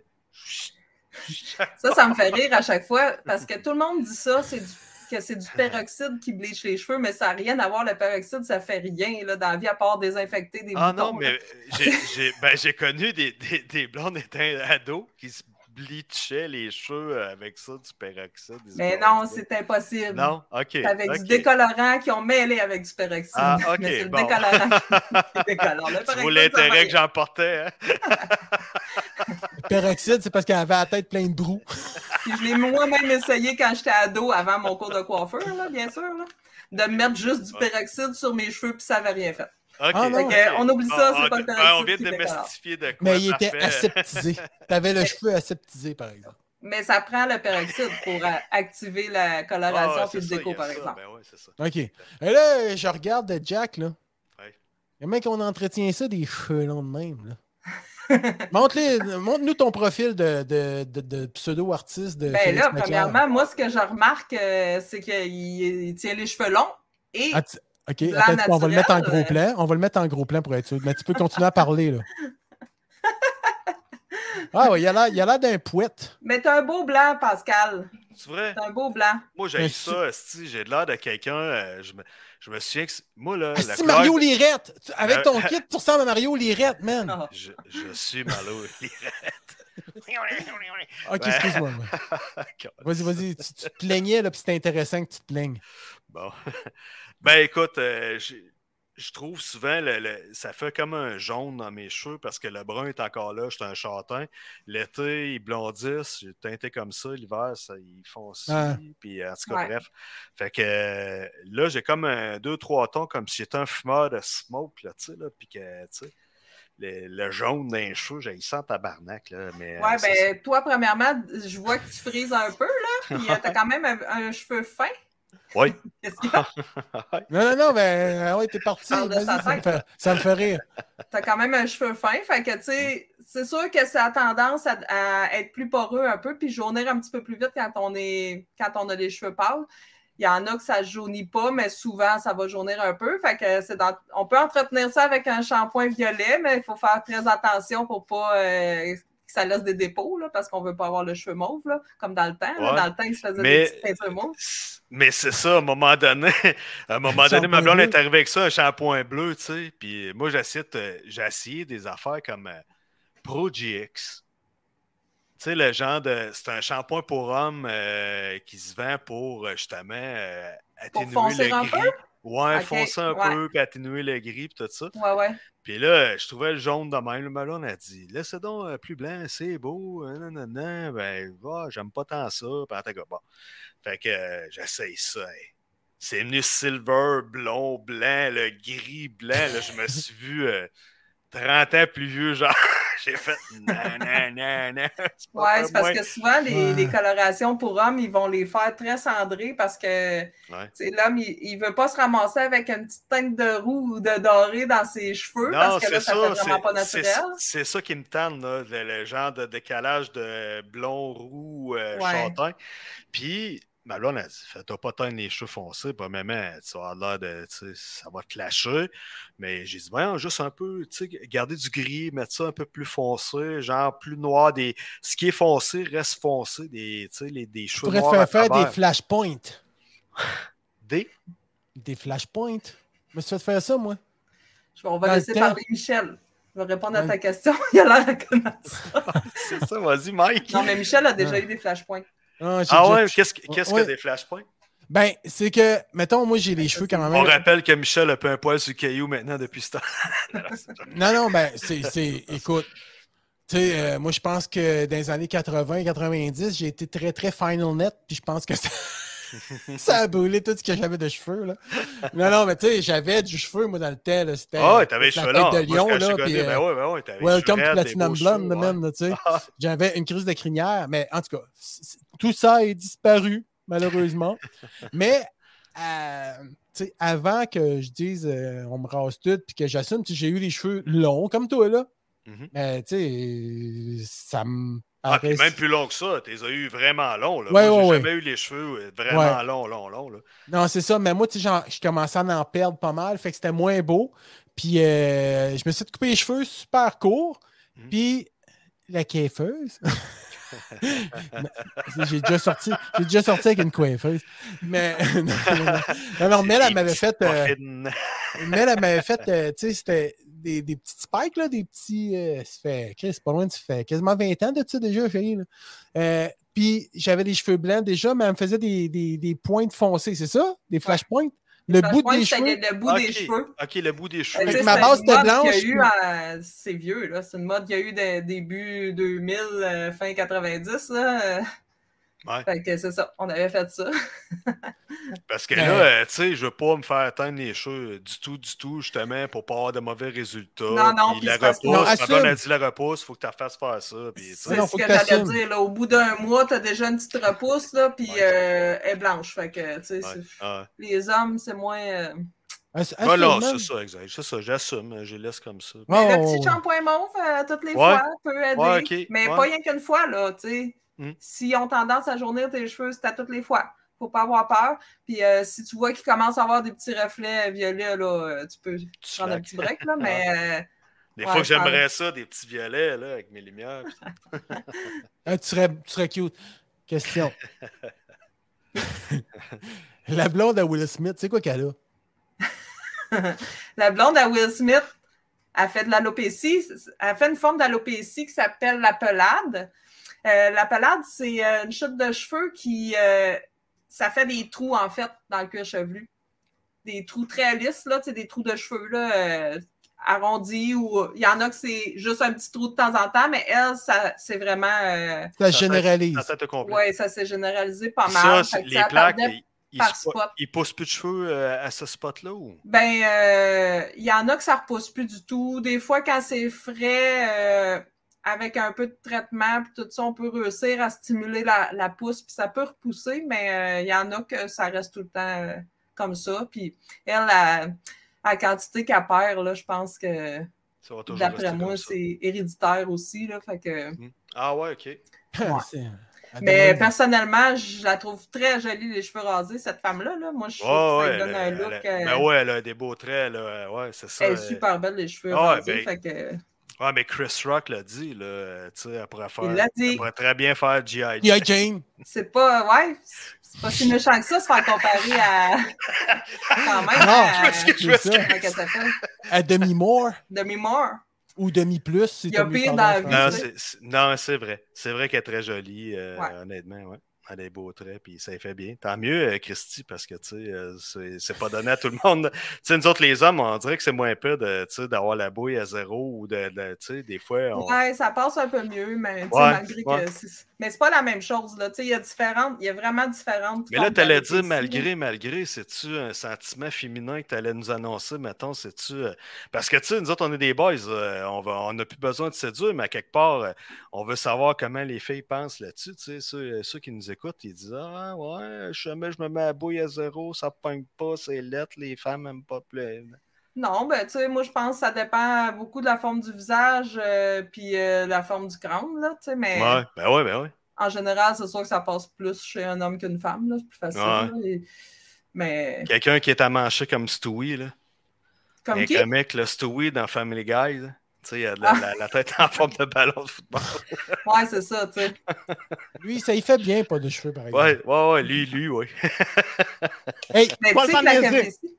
Ça, ça me fait rire à chaque fois parce que tout le monde dit ça, c'est du- que c'est du peroxyde qui bleach les cheveux, mais ça n'a rien à voir. Le peroxyde, ça fait rien là, dans la vie à part désinfecter des Ah boutons. non, mais j'ai j'ai- ben, j'ai connu des, des, des blondes étant ados qui se bleachaient les cheveux avec ça, du peroxyde. Mais non, c'est impossible. Non, ok. Avec du décolorant qu'ils ont mêlé avec du peroxyde. Ah, ok, Mais c'est le bon. décolorant qui décolore. Le Tu vois l'intérêt que j'en portais, hein? Peroxyde, c'est parce qu'elle avait la tête pleine de brou. Puis je l'ai moi-même essayé quand j'étais ado, avant mon cours de coiffeur, là, bien sûr, là, de mettre juste du peroxyde sur mes cheveux, puis ça n'avait rien fait. Ah, non. on oublie ça, c'est Ah, pas le ah, peroxyde On vient de démystifier de quoi. Mais il était aseptisé. T'avais le cheveu aseptisé, par exemple. Mais ça prend le peroxyde pour euh, activer la coloration Ah, ouais, puis c'est le déco, par ça, exemple. Ben ouais, c'est ça. OK. Et là, je regarde Jack, là. Ouais. Comment qu'on entretient ça des cheveux longs de même, là? Montre-nous ton profil de, de, de, de pseudo-artiste de Ben Félix là, premièrement, moi, ce que je remarque, euh, c'est qu'il il tient les cheveux longs et Ah, OK, attends, on va le mettre en gros euh. plan. On va le mettre en gros plan pour être sûr. Mais tu peux continuer à parler, là. Ah oui, il a l'air- il a l'air d'un poète. mais t'as un beau blanc, Pascal. C'est vrai? C'est un beau blanc. Moi, j'ai ça, esti, j'ai de l'air de quelqu'un. euh, je, me, je me souviens que. c'est- Moi, là. Ah, la si couleur Mario Lirette! Tu- Avec Euh, ton kit, tu ressembles à Mario Lirette, man! Ah. Je, je suis Mario Ok, Ouais. excuse-moi. Vas-y, vas-y. Tu, tu te plaignais, là, puis c'était intéressant que tu te plaignes. Bon. Ben écoute, euh, je trouve souvent le, le- ça fait comme un jaune dans mes cheveux parce que le brun est encore là, je suis un châtain. L'été, ils blondissent, j'ai teinté comme ça, l'hiver, ça, ils font ça. Ouais. Puis en tout cas, Ouais. bref. Fait que euh, là, j'ai comme un deux, trois tons comme si j'étais un fumeur de smoke, là, tu sais, là, puis que, tu sais, le, le jaune dans les cheveux, j'ai sent tabarnak, là. Mais, euh, Ouais, ça. ben, toi, premièrement, je vois que tu frises un peu, là. Puis, t'as quand même un, un cheveu fin. Oui. Non, non, non, ben, ah ouais, t'es parti. Ça, me fait, ça me fait rire. T'as quand même un cheveu fin. Fait que, tu sais, c'est sûr que ça a tendance à, à être plus poreux un peu, puis jaunir un petit peu plus vite quand on, est, quand on a les cheveux pâles. Il y en a que ça ne jaunit pas, mais souvent, ça va jaunir un peu. Fait que c'est dans- on peut entretenir ça avec un shampoing violet, mais il faut faire très attention pour pas euh, que ça laisse des dépôts, là, parce qu'on veut pas avoir le cheveu mauve, là, comme dans le temps. là. Dans le temps, il se faisait Mais- des petites teintures mauves. Mais c'est ça, à un moment donné, à un moment donné, ma blonde bleu. est arrivée avec ça, un shampoing bleu, tu sais. Puis moi, j'essaie de- j'ai essayé des affaires comme euh, Pro GX. Tu sais, le genre de. C'est un shampoing pour hommes euh, qui se vend pour euh, justement euh, atténuer foncer le un peu? Ouais, Ok, foncer un ouais. peu, puis atténuer le gris, puis tout ça. Ouais, ouais. Puis là, je trouvais le jaune de même. Le melon a dit Laisse donc euh, plus blanc, c'est beau. euh, Non, non, non. Ben, va, j'aime pas tant ça. Puis bon. Fait que euh, j'essaye ça. hey. C'est venu silver, blond, blanc, le gris, blanc. Là, je me suis vu euh, 30 ans plus vieux, genre. J'ai fait non, non. c'est pas Ouais, c'est parce que souvent, les, les colorations pour hommes, ils vont les faire très cendrées parce que l'homme, il ne veut pas se ramasser avec une petite teinte de roux ou de doré dans ses cheveux Non, parce que c'est là, ça ça. fait vraiment pas c'est- naturel. C'est c'est ça qui me tente, là, le, le genre de décalage de blond, roux, euh, Ouais. châtain. Puis, ma blonde a dit Fais-toi pas teindre les cheveux foncés, pas même, tu vas l'air de. tu Ça va te clasher. Mais j'ai dit Voyons, juste un peu, tu sais, garder du gris, mettre ça un peu plus foncé, genre plus noir. Des... Ce qui est foncé reste foncé, des, tu sais, les, des Je cheveux pourrais noirs. faire, faire des flashpoints. Des? Des flashpoints? Je me suis fait faire ça, moi. Je vais- on va laisser parler Michel. Je vais répondre à ta question. Il a l'air à connaître ça. C'est ça, vas-y, Mike. Non, mais Michel a déjà Ouais. eu des flashpoints. Ah, Ah ouais, qu'est-ce que qu'est-ce Ouais. que des flashpoints? Ben, c'est que, mettons, moi, j'ai les cheveux quand On même. rappelle que Michel a peu un poil sur le caillou maintenant depuis ce temps. Non, non, ben, c'est. c'est- Écoute, tu sais, euh, moi, je pense que dans les années 80-90, j'ai été très, très Final Net, puis je pense que ça, ça a brûlé tout ce que j'avais de cheveux, là. Non, non, mais tu sais, j'avais du cheveu, moi, dans le là. C'était. Ouais, t'avais les cheveux longs. de lion, là. puis, connais, ben euh, ouais, ben ouais, t'avais Welcome to Platinum Blonde, même, tu sais. J'avais une crise de crinière, mais en tout cas, tout ça est disparu, malheureusement. mais, euh, tu sais, avant que je dise euh, on me rase tout puis que j'assume, tu sais, j'ai eu les cheveux longs comme toi, là. Mais, tu sais, ça me. Ah, puis même plus long que ça, t'es as eu vraiment long. Là. Ouais, Moi, j'ai ouais, jamais eu les cheveux euh, vraiment Ouais. longs, longs, longs. Là. Non, c'est ça, mais moi, tu sais, je commençais à en perdre pas mal, fait que c'était moins beau. Puis, euh, je me suis coupé les cheveux super courts, Mhm. puis la coiffeuse. j'ai déjà sorti j'ai déjà sorti avec une coiffeuse mais non, mais elle, elle m'avait fait euh, mais elle, elle m'avait fait euh, tu sais c'était des, des petits spikes là des petits euh, ça fait Chris, c'est pas loin ça fait quasiment 20 ans de ça déjà là. Euh, puis j'avais les cheveux blancs déjà mais elle me faisait des, des, des pointes foncées c'est ça? Des flashpoints? Le bout des cheveux? Le bout Ok, des cheveux. Ok, le bout des Euh, cheveux. sais, ma c'est base une était mode qu'il y a blanche, eu C'est vieux, là. C'est une mode qu'il y a eu de- début 2000, euh, fin 90, là. Euh. Ouais. Fait que c'est ça. On avait fait ça. Parce que là, euh, tu sais, je veux pas me faire teindre les cheveux du tout, du tout, justement, pour pas avoir de mauvais résultats. Non, non, Puis la repousse, Non, ma blonde a dit la repousse, faut que tu la fasses faire ça. Puis, tu sais, C'est ce que, que j'allais dire. Là. Au bout d'un mois, t'as déjà une petite repousse, là, puis Ouais. euh, elle est blanche. Fait que, tu sais, ouais, c'est- ouais. les hommes, c'est moins... euh, Ouais, non, assurément. c'est ça, exact. C'est ça, j'assume, je laisse comme ça. Ouais, le petit shampoing mauve, euh, toutes les Ouais. fois, peut aider. Ouais, ok, Mais ouais. pas rien qu'une fois, là, tu sais. Hmm. S'ils ont tendance à jaunir tes cheveux, c'est à toutes les fois. Faut pas avoir peur. Puis euh, si tu vois qu'ils commencent à avoir des petits reflets violets, là, euh, tu peux Tu prendre un petit break, là, mais... euh, Des Ouais, fois que j'aimerais ça, des petits violets, là, avec mes lumières. puis- Ah, tu, serais, tu serais cute question La blonde à Will Smith, c'est quoi qu'elle a? La blonde à Will Smith a fait de l'alopécie. Elle fait une forme d'alopécie qui s'appelle la pelade. Euh, la pelade, c'est euh, une chute de cheveux qui. euh, ça fait des trous, en fait, dans le cuir chevelu. Des trous très lisses, là, tu sais, des trous de cheveux, là, euh, arrondis, ou il y en a que c'est juste un petit trou de temps en temps, mais elle, ça, c'est vraiment. euh, Ça généralise. Ça ouais, ça s'est généralisé pas Ça, mal. que les ça plaques, ils, ils poussent plus de cheveux euh, à ce spot-là ou? Ben, euh, il y en a que ça repousse plus du tout. Des fois, quand c'est frais, euh, avec un peu de traitement, puis tout ça, on peut réussir à stimuler la, la pousse, puis ça peut repousser, mais euh, il y en a que ça reste tout le temps euh, comme ça. Puis elle, la, la quantité qu'elle perd, là, je pense que, d'après moi, c'est héréditaire aussi. Là, fait que... Ah ouais, ok. Mais personnellement, je la trouve très jolie, les cheveux rasés, cette femme-là. Là. Moi, je trouve Ouais, que ça ouais, donne elle, un look. elle- euh, ben ouais, elle a des beaux traits, là. Ouais, c'est ça. elle est super belle, les cheveux Ah rasés. ben- fait que... Ouais, mais Chris Rock l'a dit, là. Tu sais, elle pourrait faire. Il l'a dit. Elle pourrait très bien faire G.I. Jane. C'est pas, ouais, c'est pas si méchant que ça, se faire comparer à. Quand même. Non, à... parce que je ça. À demi-more Demi Moore. ou demi-plus. si Il y a t'as mieux pire dans la faire. Non, c'est- c'est- non, c'est vrai. C'est vrai qu'elle est très jolie, euh, Ouais. honnêtement, ouais. A des beaux traits, puis ça fait bien. Tant mieux, euh, Christy, parce que, tu sais, euh, c'est- pas donné à tout le monde. Tu sais, nous autres, les hommes, on dirait que c'est moins peu tu d'avoir la bouille à zéro ou de, de- tu sais, des fois, on... Ouais, ça passe un peu mieux, mais tu Ouais, malgré ouais. que. Mais c'est pas la même chose, là. Tu sais, il y a différentes. Il y a vraiment différentes. Mais là, formes t'allais dire malgré, malgré, c'est-tu un sentiment féminin que t'allais nous annoncer, mettons, c'est-tu... euh, Parce que, tu sais, nous autres, on est des boys, on va, on n'a plus besoin de séduire, mais à quelque part, on veut savoir comment les filles pensent là-dessus, tu sais, ceux, ceux qui nous écoutent, ils disent « Ah, ouais, je, jamais je me mets à bouille à zéro, ça pogne pas, c'est lettre, les femmes n'aiment pas plus. Non, ben, tu sais, moi, je pense que ça dépend beaucoup de la forme du visage, euh, puis euh, la forme du crâne, là, tu sais, mais Ouais, ben ouais, ben ouais. en général, c'est sûr que ça passe plus chez un homme qu'une femme, là, c'est plus facile. Ouais. là, et- Mais, Quelqu'un qui est à mancher comme Stewie, là. comme comique, le Stewie dans Family Guy, là. Tu sais, la, Ah. la- la tête en forme de ballon de football. Ouais, c'est ça, tu sais. Lui, ça y fait bien, pas de cheveux, par exemple. Ouais, ouais, ouais, lui, lui, ouais. Hey, Mais pas tu le sais que la calvitie,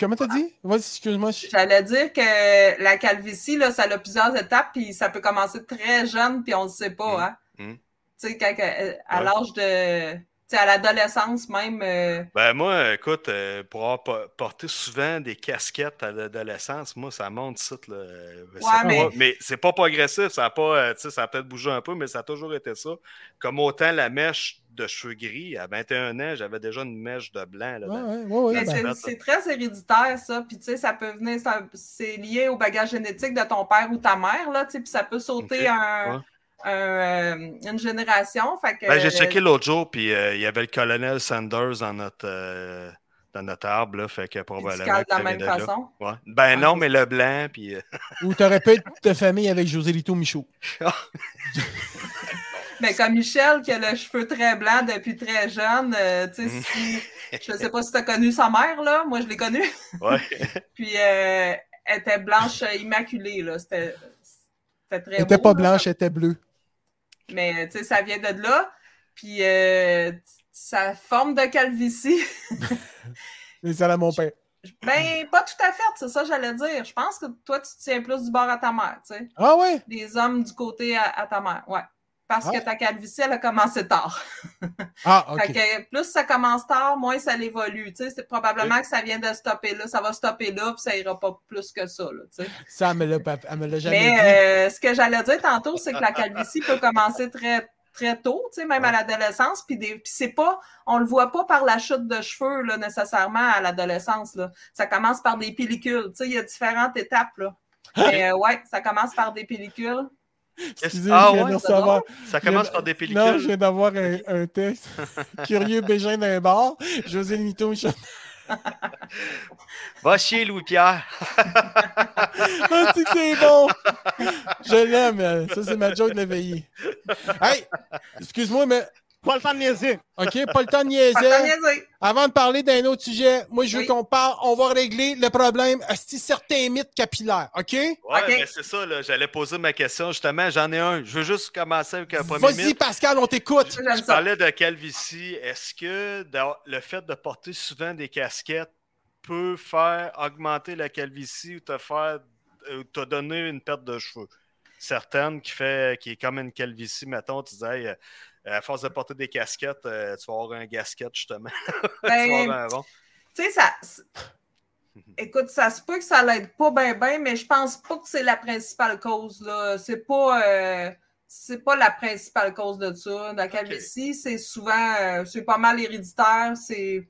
Comment t'as dit? Vas-y, excuse-moi. j'allais dire que la calvitie, là, ça a plusieurs étapes, puis ça peut commencer très jeune, puis on ne sait pas, Mm. hein. Mm. Tu sais, euh, à Ouais. l'âge de... À l'adolescence même, euh, Ben moi, écoute, euh, pour avoir po- porté souvent des casquettes à l'adolescence, moi, ça monte ça. Là. C'est Ouais, mais- pas- mais c'est pas progressif, ça a pas, euh, tu sais, ça a peut-être bougé un peu, mais ça a toujours été ça. Comme autant la mèche de cheveux gris, à 21 ans, j'avais déjà une mèche de blanc. Là, Ouais, dans- ouais, ouais, ouais, Mais ben, c'est- ben, c'est très héréditaire, ça. Puis, tu sais, ça peut venir, ça- c'est lié au bagage génétique de ton père ou ta mère, là, tu sais, puis ça peut sauter un, ouais. Un, euh, une génération. Fait que, Ben, j'ai checké l'autre jour, puis euh, il y avait le colonel Sanders dans notre, euh, dans notre arbre, là, fait que tu de la même de façon. Ouais. Ben non, mais le blanc, puis. euh, Ou t'aurais pu être de famille avec Joselito Michaud. Mais comme Michel, qui a le cheveu très blanc depuis très jeune, euh, tu sais, Mm. si, je sais pas si tu as connu sa mère, là. Moi, je l'ai connue. ouais. Puis, euh, elle était blanche immaculée, là. C'était c'était très Elle était beau, pas là. blanche, elle était bleue. Mais tu sais, ça vient de là. Puis euh, sa forme de calvitie, C'est ça, là, mon père. ben pas tout à fait, c'est ça j'allais dire. Je pense que toi, tu tiens plus du bord à ta mère, tu sais. Ah ouais? Des hommes du côté à, à ta mère, ouais. Parce Ah. que ta calvitie, elle a commencé tard. Ah, ok. Que plus ça commence tard, moins ça l'évolue. Tu sais, c'est probablement que ça vient de stopper là. Ça va stopper là, puis ça ira pas plus que ça, là, tu sais. Ça, elle me l'a jamais Mais dit. euh, ce que j'allais dire tantôt, c'est que la calvitie peut commencer très très tôt, tu sais, même à l'adolescence, puis c'est pas, on le voit pas par la chute de cheveux là, nécessairement à l'adolescence là. Ça commence par des pellicules, tu sais, il y a différentes étapes là. Mais euh, ouais, ça commence par des pellicules. Excusez, Ah je viens ouais, de c'est recevoir. Ça viens commence par des Non, pellicules. je viens d'avoir un, un texte. Curieux Bégin d'un bar. José Mito Michaud. Va chier, Louis-Pierre. Ah, c'est bon! Je l'aime, elle. ça c'est ma joke de veillée. Hey! Excuse-moi, mais Pas le temps de niaiser. OK? Pas le temps de niaiser. niaiser. Avant de parler d'un autre sujet, moi, je veux Oui. qu'on parle, on va régler le problème, asti certains mythes capillaires, OK? Ouais, Ok. mais c'est ça, là. J'allais poser ma question, justement. J'en ai un. Je veux juste commencer avec un premier Vas-y. Pascal, on t'écoute. Ça. parlais de calvitie. Est-ce que dans- le fait de porter souvent des casquettes peut faire augmenter la calvitie ou te faire euh, te donner une perte de cheveux? Certaines qui fait qui est comme une calvitie, mettons, tu disais, hey, euh, à force de porter des casquettes, euh, tu vas avoir un gasket, justement. tu vas Ben, avoir un rond. Tu sais, ça. Écoute, ça se peut que ça l'aide pas bien, bien, mais je pense pas que c'est la principale cause. là. C'est pas. euh, C'est pas la principale cause de ça. La calvitie, c'est souvent. euh, c'est pas mal héréditaire. C'est.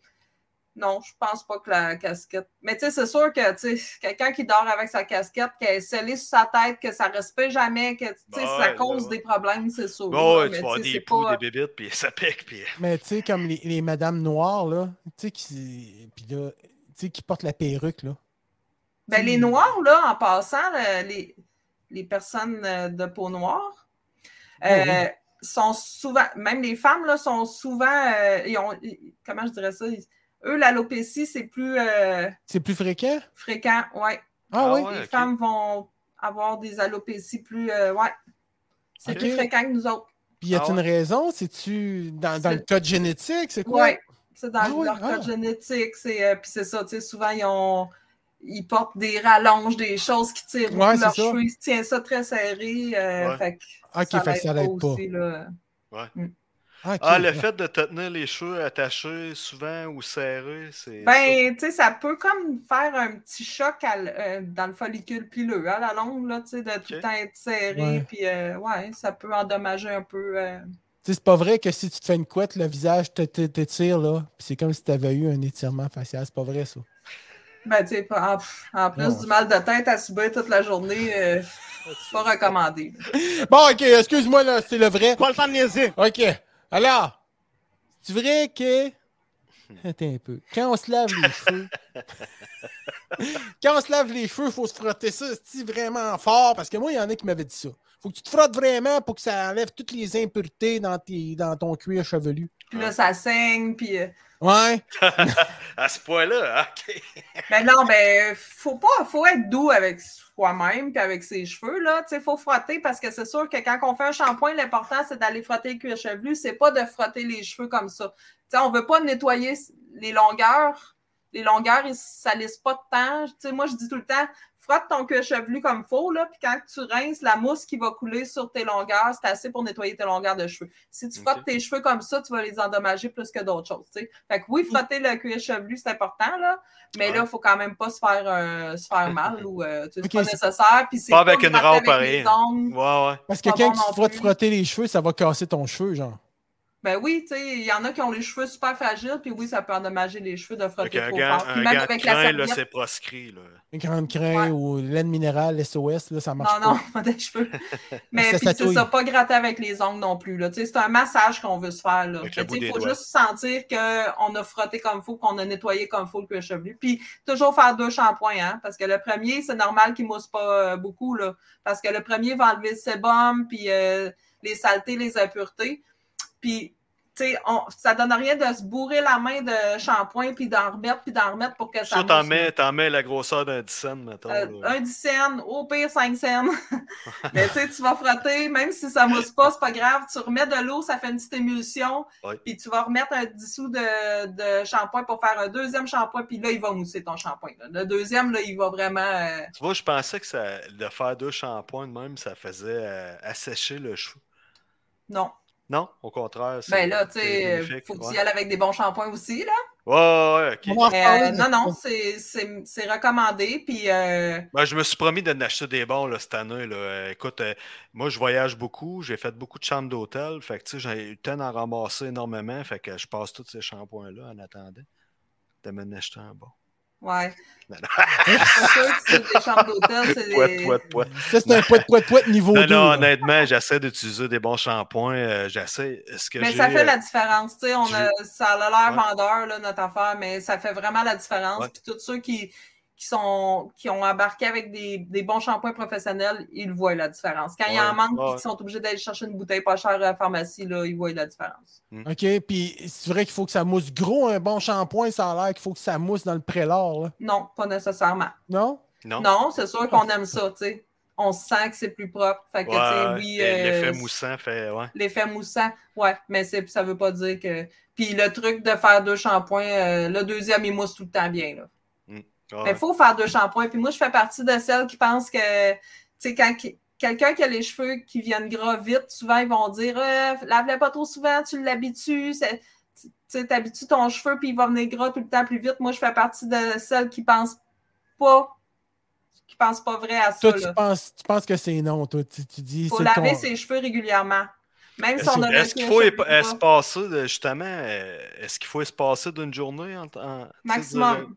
Non, je pense pas que la casquette. Mais tu sais, c'est sûr que tu sais, quelqu'un qui dort avec sa casquette, qui est scellée sur sa tête, que ça respire jamais, que tu sais, Bah ça ouais, cause là, des problèmes, c'est sûr. Bon, ouais, Mais tu vas sais, des poux, pas- des bébites, puis ça pique, puis. Mais tu sais, comme les, les madames noires, là, tu sais, qui, puis là, tu sais, qui portent la perruque, là. Ben, les. Noirs, là, en passant, le- les, les personnes euh, de peau noire Oh, euh, oui. sont souvent, même les femmes, là, sont souvent, euh, ils ont, comment je dirais ça? ils- eux, l'alopécie, c'est plus euh, C'est plus fréquent? fréquent, ouais. Ah, Ah oui? ouais. les femmes vont avoir des alopécies plus, euh, ouais. C'est plus fréquent que nous autres. Puis y a-t-il Ah une ouais. raison? C'est-tu dans, dans le code génétique? C'est quoi? Ouais. C'est dans Ah leur code génétique. C'est, euh, puis c'est ça, tu sais, souvent, ils ont. Ils portent des rallonges, des choses qui tirent leurs c'est ça. cheveux. Ils tiennent ça très serré. euh, Ouais. Fait que Ok, fait que ça l'aide pas. aussi, là. Ah. Ah, le fait de te tenir les cheveux attachés souvent ou serrés, c'est. Ben, tu sais, ça peut comme faire un petit choc à euh, dans le follicule pileux, à la longue, là, tu sais, de tout le temps être serré. Puis, euh, ouais, ça peut endommager un peu. euh, Tu sais, c'est pas vrai que si tu te fais une couette, le visage te- te- t'étire, là. Puis c'est comme si tu avais eu un étirement facial. C'est pas vrai, ça. Ben, tu sais, en, en plus du mal de tête à subir toute la journée, euh, c'est pas recommandé. Bon, ok, excuse-moi, là, c'est le vrai. Pas le temps de niaiser. OK. Alors, c'est vrai que. Attends un peu. Quand on se lave les cheveux. Quand on se lave les cheveux, il faut se frotter ça c'est vraiment fort? Parce que moi, il y en a qui m'avaient dit ça. faut que tu te frottes vraiment pour que ça enlève toutes les impuretés dans, tes, dans ton cuir chevelu. Puis là, ça saigne, puis... euh, Ouais. à ce point-là, ok. Ben non, ben, faut pas, faut être doux avec soi-même puis avec ses cheveux, là. Tu sais, faut frotter parce que c'est sûr que quand on fait un shampoing, l'important, c'est d'aller frotter le cuir chevelu. C'est pas de frotter les cheveux comme ça. Tu sais, on veut pas nettoyer les longueurs. Les longueurs, ils salissent pas de temps. Moi, je dis tout le temps, frotte ton cuir chevelu comme faut, là, puis quand tu rinces, la mousse qui va couler sur tes longueurs, c'est assez pour nettoyer tes longueurs de cheveux. Si tu frottes tes cheveux comme ça, tu vas les endommager plus que d'autres choses, tu sais. Fait que oui, frotter le cuir chevelu, c'est important, là, mais Ouais. là, il faut quand même pas se faire, euh, se faire mal ou euh, tu sais, c'est pas nécessaire. Puis c'est Pas avec une avec pareil. Ouais, ouais. Parce que quand bon tu non te frotter les cheveux, ça va casser ton cheveu, genre. Ben oui, tu sais, il y en a qui ont les cheveux super fragiles, puis oui, ça peut endommager les cheveux de frotter un trop fort. un Puis même de avec la crin, là, serviette. c'est proscrit. Là. Une grande crin Ouais. ou laine minérale, SOS, là, ça marche Non, pas. non, pas des cheveux. Mais Ça puis c'est ça, pas gratter avec les ongles non plus. Là. Tu sais, C'est un massage qu'on veut se faire. Là. Il faut doigts. juste sentir qu'on a frotté comme il faut, qu'on a nettoyé comme il faut le cuir chevelu. Puis toujours faire deux shampoings, hein, parce que le premier, c'est normal qu'il ne mousse pas euh, beaucoup. Là, parce que le premier va enlever le sébum, puis euh, les saletés, les impuretés. Puis tu sais, ça donne rien de se bourrer la main de shampoing, puis d'en remettre, puis d'en remettre pour que ça Ça, t'en mets, mets la grosseur d'un 10 cents, mettons. euh, un 10 cents, au pire 5 cents. Mais tu sais, tu vas frotter, même si ça mousse pas, c'est pas grave. Tu remets de l'eau, ça fait une petite émulsion. Puis tu vas remettre un dissous de, de shampoing pour faire un deuxième shampoing. Puis là, il va mousser ton shampoing. Le deuxième, là, il va vraiment. euh, Tu vois, je pensais que ça, de faire deux shampoings de même, ça faisait euh, assécher le cheveu. Non. Non, au contraire. c'est- Ben là, tu sais, faut que tu y ailles avec des bons shampoings aussi, là. Ouais, ouais, ouais, ok. Euh, non, non, c'est- c'est c'est recommandé. Puis. euh, Ben, je me suis promis de n'acheter des bons là, cette année. Là. Euh, écoute, euh, moi, je voyage beaucoup. J'ai fait beaucoup de chambres d'hôtel. Fait que, tu sais, j'ai eu le temps d'en ramasser énormément. Fait que je passe tous ces shampoings-là en attendant de m'en acheter un bon. Ouais. C'est sûr que c'est des chambres d'hôtel, c'est des- pouet, pouet. Ça, c'est un poète poète poète niveau Non, 2. non, honnêtement, j'essaie d'utiliser des bons shampoings. euh, j'essaie. Que Mais j'ai, ça fait euh, la différence. Tu sais, on a, ça a l'air Ouais. vendeur, là, notre affaire, mais ça fait vraiment la différence. Ouais. Puis tous ceux qui, qui qui, sont, qui ont embarqué avec des, des bons shampoings professionnels, ils voient la différence. Quand il y en Ouais, manque et ouais. qu'ils sont obligés d'aller chercher une bouteille pas chère à la pharmacie, là, ils voient la différence. OK, puis c'est vrai qu'il faut que ça mousse gros, un bon shampoing, ça a l'air qu'il faut que ça mousse dans le prélard. Non, pas nécessairement. Non? Non? Non, c'est sûr qu'on aime ça, tu sais. On sent que c'est plus propre. Fait que, Ouais, oui. L'effet euh, moussant fait. Ouais. L'effet moussant, ouais, mais c'est- ça veut pas dire que. Puis le truc de faire deux shampoings, euh, le deuxième, il mousse tout le temps bien. Là. Ouais. Il faut faire deux shampoings. Puis moi, je fais partie de celles qui pensent que, tu sais, quand quelqu'un qui a les cheveux qui viennent gras vite, souvent, ils vont dire euh, lave-les pas trop souvent, tu l'habitues. Tu sais, t'habitues ton cheveu, puis il va venir gras tout le temps plus vite. Moi, je fais partie de celles qui pensent pas, qui pensent pas vrai à ça. Toi, tu là. penses, tu penses que c'est non, toi. Tu, tu dis. faut laver ton- ses cheveux régulièrement. Même si on a est-ce qu'il faut espacer, justement, euh, est-ce qu'il faut espacer d'une journée en, en- Maximum.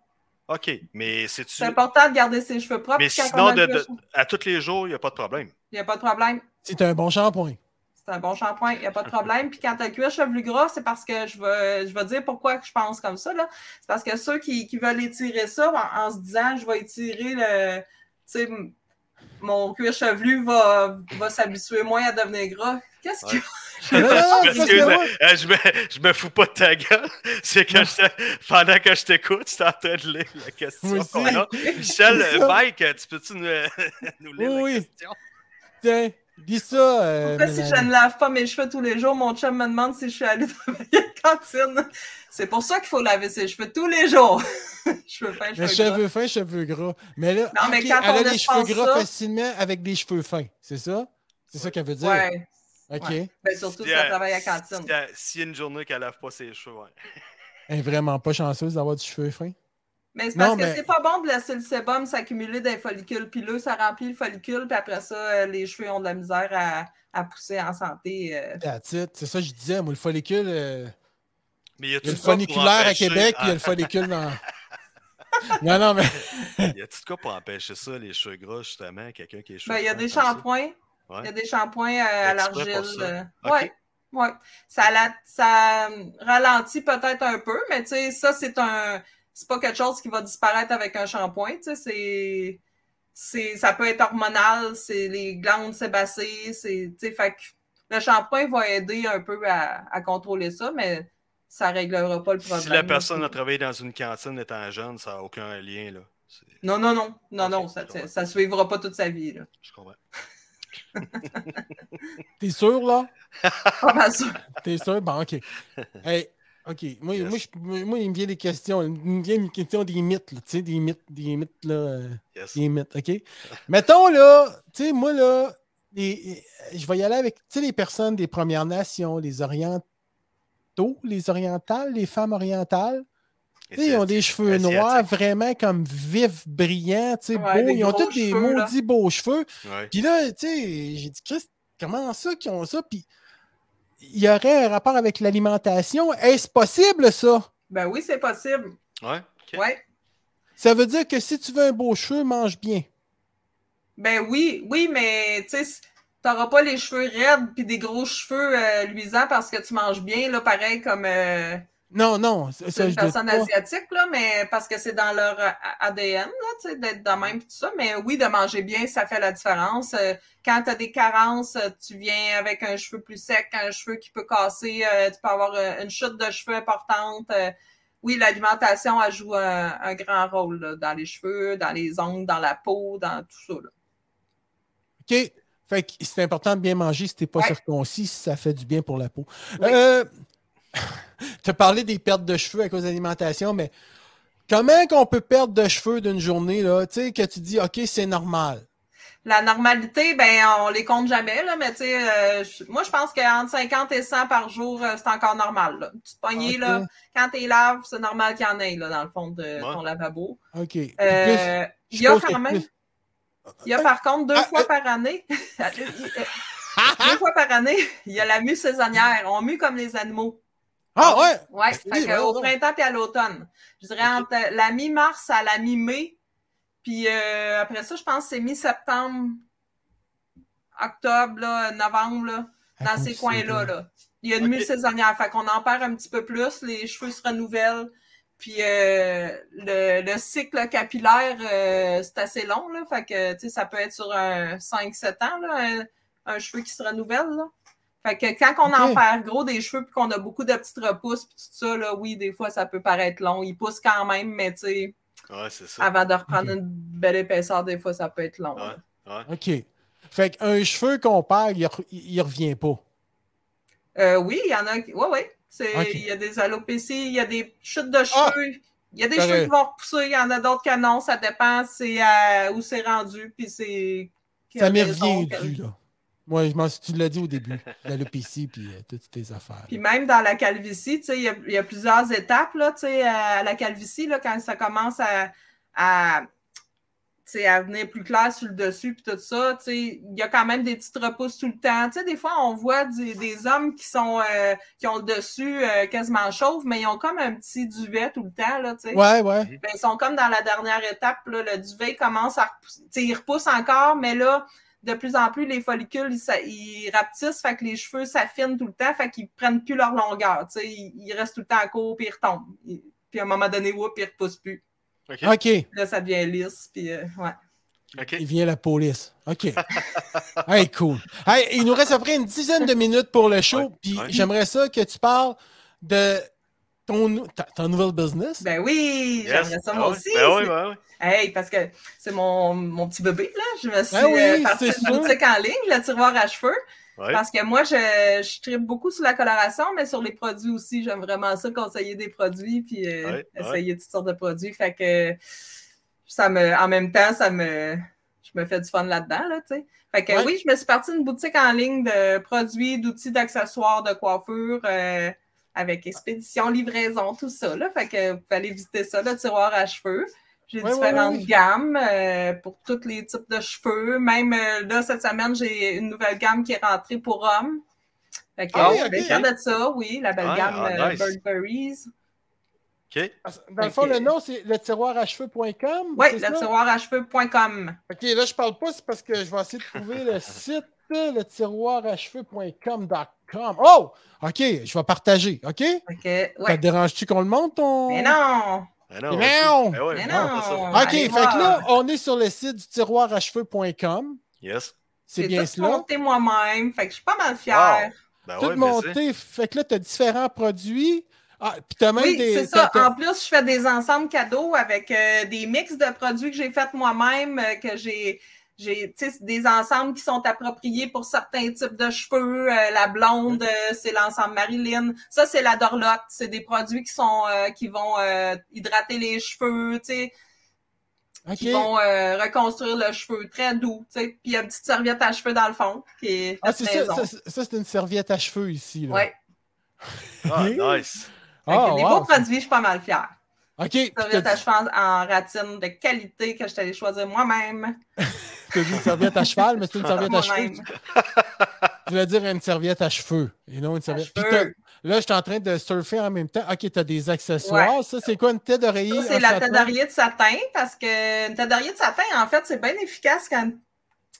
OK, mais c'est-tu. C'est important de garder ses cheveux propres. Mais sinon, de- de- à tous les jours, il n'y a pas de problème. Il n'y a pas de problème. C'est un bon shampoing. C'est un bon shampoing, il n'y a pas de problème. Puis quand tu as le cuir chevelu gras, c'est parce que je vais, je vais dire pourquoi je pense comme ça. là. C'est parce que ceux qui, qui veulent étirer ça en, en se disant je vais étirer le. Tu sais, mon cuir chevelu va, va s'habituer moins à devenir gras. Qu'est-ce que. Non, non, non, Je parce que euh, me, je me fous pas de ta gueule. C'est que je- pendant que je t'écoute, tu es en train de lire la question qu'on a. Michel, euh. Mike, tu peux-tu nous, nous lire Oui, la oui. question? Tiens, dis ça. euh, Pourquoi si je ne lave pas mes cheveux tous les jours, mon chum me demande si je suis allée travailler à la cantine? C'est pour ça qu'il faut laver ses cheveux tous les jours. cheveux fins, Mais cheveux gras. cheveux fins, cheveux gras. Mais là, Non, mais quand elle on a les cheveux gras ça- facilement avec des cheveux fins. C'est ça? C'est ça qu'elle veut dire? Ouais. OK. ouais. Ben, surtout Si si elle travaille à cantine. S'il y a une journée qu'elle lave pas ses cheveux, ouais. Elle est vraiment pas chanceuse d'avoir du cheveu fin? Mais c'est Non, parce que mais- c'est pas bon de laisser le sébum s'accumuler dans les follicules pileux. Ça remplit le follicule, puis après ça, euh, les cheveux ont de la misère à, à pousser en santé. euh. C'est ça que je disais. Moi, le follicule. euh, Mais y Il y a a-tu le de quoi pour folliculaire à Québec, puis il y a le follicule dans. non, non, mais. Y a-tu de quoi pour empêcher ça, les cheveux gras, justement? Quelqu'un qui a les cheveux Ben, il y a des shampoings. Ouais. Il y a des shampoings euh, à l'argile. euh, Ok. Ouais. Ouais. Ça, la- ça euh, ralentit peut-être un peu, mais tu sais, ça, c'est un. C'est pas quelque chose qui va disparaître avec un shampoing. Tu sais, c'est. Ça peut être hormonal, c'est les glandes sébacées, c'est. Tu sais, fait que le shampoing va aider un peu à, à contrôler ça, mais ça réglera pas le problème. Si la personne a travaillé dans une cantine étant jeune, ça n'a aucun lien, là. Non, non, non. Non, non, ça, ça suivra pas toute sa vie. Là. Je comprends. T'es sûr, là? Pas mal sûr. T'es sûr? Bon, OK. Hey, OK. Moi, Yes. moi, je- moi, il me vient des questions. Il me vient une question des mythes, là. Tu sais, des mythes, des mythes, là. euh, Yes. Des mythes, OK? Mettons, là, tu sais, moi, là, les- je vais y aller avec, tu sais, les personnes des Premières Nations, les Orientaux, les Orientales, les femmes orientales. Ils ont des cheveux Asiatique. noirs vraiment comme vifs, brillants, tu sais, Ouais, beaux. Ils ont tous des cheveux, là. maudits beaux cheveux. Ouais. Puis là, tu sais, j'ai dit, Christ, comment ça qu'ils ont ça? Puis il y aurait un rapport avec l'alimentation. Est-ce possible, ça? Ben oui, c'est possible. Ouais. Ouais. Ça veut dire que si tu veux un beau cheveu, mange bien. Ben oui, oui, mais tu sais, t'auras pas les cheveux raides puis des gros cheveux euh, luisants parce que tu manges bien, là, pareil comme euh, Non, non, c'est une personne asiatique, là, mais parce que c'est dans leur euh, ADN, là, tu sais, d'être de même tout ça. Mais oui, de manger bien, ça fait la différence. Euh, quand tu as des carences, euh, tu viens avec un cheveu plus sec, un cheveu qui peut casser, tu peux avoir une chute de cheveux importante. oui, l'alimentation, elle joue un, un grand rôle là, dans les cheveux, dans les ongles, dans la peau, dans tout ça. Là. OK. Fait que c'est important de bien manger si t'es pas Ouais. circoncis, si ça fait du bien pour la peau. Oui. Euh, tu as parlé des pertes de cheveux à cause de l'alimentation, mais comment qu'on peut perdre de cheveux d'une journée, là? Tu sais, que tu dis, OK, c'est normal. La normalité, ben, on les compte jamais, là, mais tu sais, euh, moi, je pense qu'entre 50 et 100 par jour, euh, c'est encore normal, là. Une petite poignée, Ok. là, quand t'es laves, c'est normal qu'il y en ait, là, dans le fond de ton lavabo. OK. Euh, il y a quand même, plus- il y a par contre deux Ah, fois euh. par année, deux fois par année, il y a la mue saisonnière. On mue comme les animaux. Ah ouais! Ouais, Oui, fait que voyons au printemps puis à l'automne. Je dirais entre la mi-mars à la mi-mai. Puis euh, après ça, je pense que c'est mi-septembre, octobre, là, novembre, là, dans ces coins-là. Là. Il y a une Ok. mue saisonnière, fait qu'on en perd un petit peu plus, les cheveux se renouvellent. Puis euh, le, le cycle capillaire, euh, c'est assez long, là. Fait que, ça peut être sur un 5-7 ans, là, un, un cheveu qui se renouvelle, là. Fait que quand on en perd gros des cheveux puis qu'on a beaucoup de petites repousses puis tout ça, là, oui, des fois, ça peut paraître long. Ils poussent quand même, mais tu sais, Ouais, avant de reprendre une belle épaisseur, des fois, ça peut être long. Ouais. là. Ouais. OK. Fait qu'un cheveu qu'on perd, il, re- il revient pas. Euh, oui, il y en a qui. Oui, oui. Il y a des alopécies, il y a des chutes de cheveux. Il y a des cheveux qui vont repousser, il y en a d'autres que non. Ça dépend c'est à- où c'est rendu. Puis c'est. Ça m'est revient dû, là. Moi, je m'en tu l'as dit au début. L'alopécie puis euh, toutes tes affaires. Puis même dans la calvitie, tu sais, il y a, il y a plusieurs étapes, là, tu sais, à la calvitie, là, quand ça commence à, à, venir plus clair sur le dessus, puis tout ça, tu sais, il y a quand même des petites repousses tout le temps. Tu sais, des fois, on voit des, des hommes qui sont, euh, qui ont le dessus euh, quasiment chauve, mais ils ont comme un petit duvet tout le temps, là, tu sais. Ouais, ouais. Ben, ils sont comme dans la dernière étape, là, le duvet commence à repousser. Tu sais, il repousse encore, mais là, de plus en plus, les follicules, ils, rapetissent, fait que les cheveux s'affinent tout le temps, fait qu'ils prennent plus leur longueur. Tu sais, ils, ils restent tout le temps à court, puis ils retombent. Ils- puis à un moment donné, whoop, ils repoussent plus. OK. Là, ça devient lisse, puis euh, ouais. OK. Il vient la police. OK. hey, cool. Hey, il nous reste à peu près une dizaine de minutes pour le show. Ouais, Puis ouais. j'aimerais ça que tu parles de ton, ta, ton nouvel business? Ben oui, Yes. j'aimerais ça Ben moi oui, aussi. Ben oui, ben oui. Hey, parce que c'est mon, mon petit bébé, là. Je me suis Ben oui, euh, partie une sûr. boutique en ligne, le tiroir à cheveux. Ouais. Parce que moi, je, je tripe beaucoup sur la coloration, mais sur les produits aussi. J'aime vraiment ça, conseiller des produits, puis euh, Ouais, essayer toutes sortes de produits. Fait que ça me, en même temps, ça me, je me fais du fun là-dedans, là, tu sais. Fait que Ouais. oui, je me suis partie d'une boutique en ligne de produits, d'outils, d'accessoires, de coiffure, euh, avec expédition, livraison, tout ça, là. Fait que vous pouvez aller visiter ça, le tiroir à cheveux. J'ai Ouais, différentes ouais. gammes euh, pour tous les types de cheveux. Même euh, là, cette semaine, j'ai une nouvelle gamme qui est rentrée pour hommes. Fait que Ah oui, je vais ok. faire de ça, oui, la belle gamme ah, euh, nice. Burberry's. OK. Dans le fond, le nom, c'est le tiroir à cheveux.com. Oui, le tiroir à cheveux.com. OK, là, je parle pas, c'est parce que je vais essayer de trouver le site, le tiroir à cheveux.com.com. Oh! OK, je vais partager, OK? Que, Ça te dérange-tu qu'on le monte, ton... Mais non! Ben non, Mais non! Ben ouais, Mais non, ça. OK, Allez fait voir. que là, on est sur le site du tiroir à cheveux.com. Yes. C'est J'ai bien tout cela. monté moi-même. Fait que je suis pas mal fière. Ben Tout ouais, monté. Fait que là, tu as différents produits. Ah, puis t'as même Oui, des. c'est ça. En plus, je fais des ensembles cadeaux avec euh, des mix de produits que j'ai faits moi-même, euh, que j'ai. J'ai des ensembles qui sont appropriés pour certains types de cheveux. Euh, la blonde, euh, c'est l'ensemble Marilyn. Ça, c'est la Dorlotte. C'est des produits qui sont euh, qui vont euh, hydrater les cheveux, tu sais, OK. qui vont euh, reconstruire le cheveu. Très doux, tu sais. Puis il y a une petite serviette à cheveux dans le fond qui est Ah, c'est ça, maison. ça, c'est- ça, c'est une serviette à cheveux ici. Là. Ouais. Ah, nice. Que Ah, des wow. beaux produits, je suis pas mal fière. OK. Serviette à cheveux en, ratine de qualité que je allée choisir moi-même. t'as dit une serviette à cheval, mais c'est une serviette à cheveux. Tu voulais dire une serviette à cheveux et non une serviette. Puis là, je suis en train de surfer en même temps. OK, tu as des accessoires. Ça, c'est quoi une tête d'oreiller? C'est la satin? tête d'oreiller de satin parce que une tête d'oreiller de satin, en fait, c'est bien efficace quand.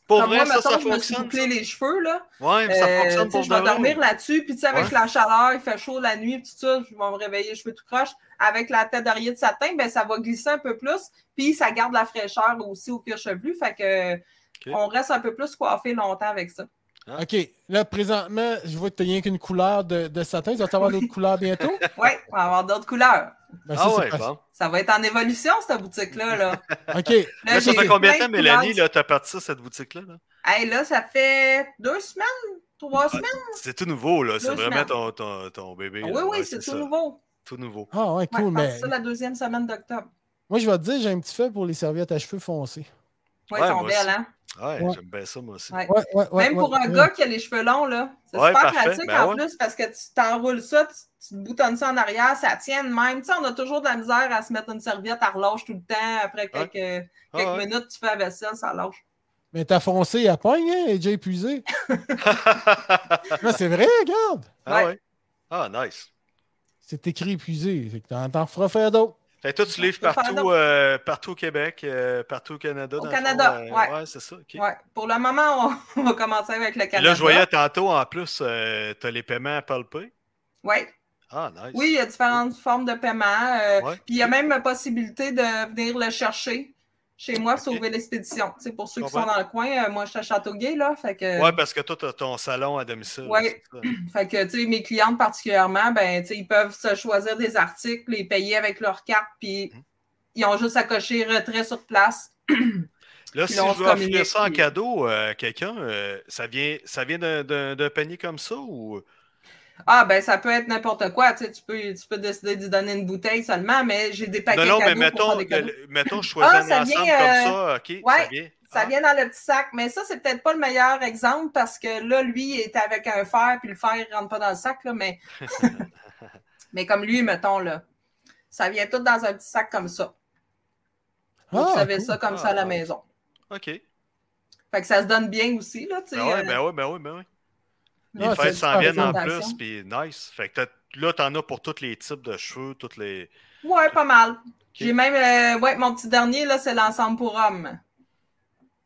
Pour comme vrai, moi, ça, mettons, ça je me suis fonctionne. bouclé les cheveux, là. Ouais, mais ça Euh, fonctionne pour je vais dormir là-dessus, puis tu sais, avec Ouais. la chaleur, il fait chaud la nuit, puis tout ça, je vais me réveiller les cheveux tout croche. Avec la tête d'oreiller de satin, ben ça va glisser un peu plus, puis ça garde la fraîcheur aussi au cuir chevelu, fait que on reste un peu plus coiffé longtemps avec ça. OK. Là, présentement, je vois que tu n'as rien qu'une couleur de, de satin. Tu vas avoir d'autres couleurs bientôt? Oui, on va avoir d'autres couleurs. Ben, ça, Ah c'est ouais, bon. Ça va être en évolution, cette boutique-là. Là. OK. Là, ça fait combien de temps, Mélanie, là, t'as parti ça, cette boutique-là? là? Hey, là, ça fait deux semaines, trois semaines. C'est tout nouveau, là. C'est vraiment ton, ton, ton bébé. oui, là. oui, Ouais, c'est tout ça. nouveau. Tout nouveau. Ah, ouais, Ouais, cool. pense mais c'est la deuxième semaine d'octobre. moi, je vais te dire, j'ai un petit fait pour les serviettes à cheveux foncés. Oui, Ouais, elles sont belles, aussi. hein? Ouais, Ouais. j'aime bien ça, moi aussi. Ouais. Ouais, ouais, ouais, Même ouais, pour un ouais. gars qui a les cheveux longs, là, c'est Ouais, super parfait, pratique ben en ouais. plus parce que tu t'enroules ça, tu, te boutonnes ça en arrière, ça tient de même. Tu sais, on a toujours de la misère à se mettre une serviette à relâche tout le temps. Après quelques, quelques Ah ouais. minutes, tu fais la vaisselle, ça lâche. Mais t'as foncé à pogne, hein? Est déjà épuisée. non, c'est vrai, regarde. Ah Ouais. ouais? Ah, nice. C'est écrit épuisé. Fait que t'en feras faire d'autres. Fait que toi, tu livres partout, euh, partout au Québec, euh, partout au Canada. Au Canada, fond, ouais. Ouais, c'est ça. Ouais. Pour le moment, on, va commencer avec le Canada. là, je voyais tantôt, en plus, euh, t'as les paiements à palper. Oui. Ah, nice. Oui, il y a différentes formes de paiement. euh, Ouais. Puis il y a même la possibilité de venir le chercher chez moi, sauver l'expédition. Tu sais, pour ceux qui sont dans le coin, euh, moi, je suis à Châteauguay, là. Fait que, Ouais, parce que toi, tu as ton salon à domicile. Ça. fait que, tu sais, mes clientes particulièrement, ben, tu sais, ils peuvent se choisir des articles, les payer avec leur carte, puis Mhm. ils ont juste à cocher retrait sur place. Là, si je veux offrir ça en puis- cadeau à quelqu'un, euh, ça vient, ça vient d'un panier comme ça ou. Ah, ben, ça peut être n'importe quoi. Tu sais, tu peux, tu peux décider d'y donner une bouteille seulement, mais j'ai des paquets non, non, mais cadeaux pour mettons, faire des cadeaux. le- mettons, je choisis Ah, un ça ensemble vient, comme euh, ça, OK? ouais, ça vient. Ça Ah, vient dans le petit sac, mais ça, c'est peut-être pas le meilleur exemple parce que là, lui, il était avec un fer, puis le fer, il rentre pas dans le sac, là, mais... mais comme lui, mettons, là, ça vient tout dans un petit sac comme ça. Donc, Ah, vous savez cool. ça comme Ah, ça à la maison. OK. Fait que ça se donne bien aussi, là, tu sais. Ben ouais, euh, ben ouais, ben ouais, ben ouais. Les c'est fêtes s'en viennent en plus, puis nice. Fait que là, t'en as pour tous les types de cheveux, toutes les. Ouais, pas mal. J'ai même, euh, ouais, mon petit dernier, là, c'est l'ensemble pour hommes.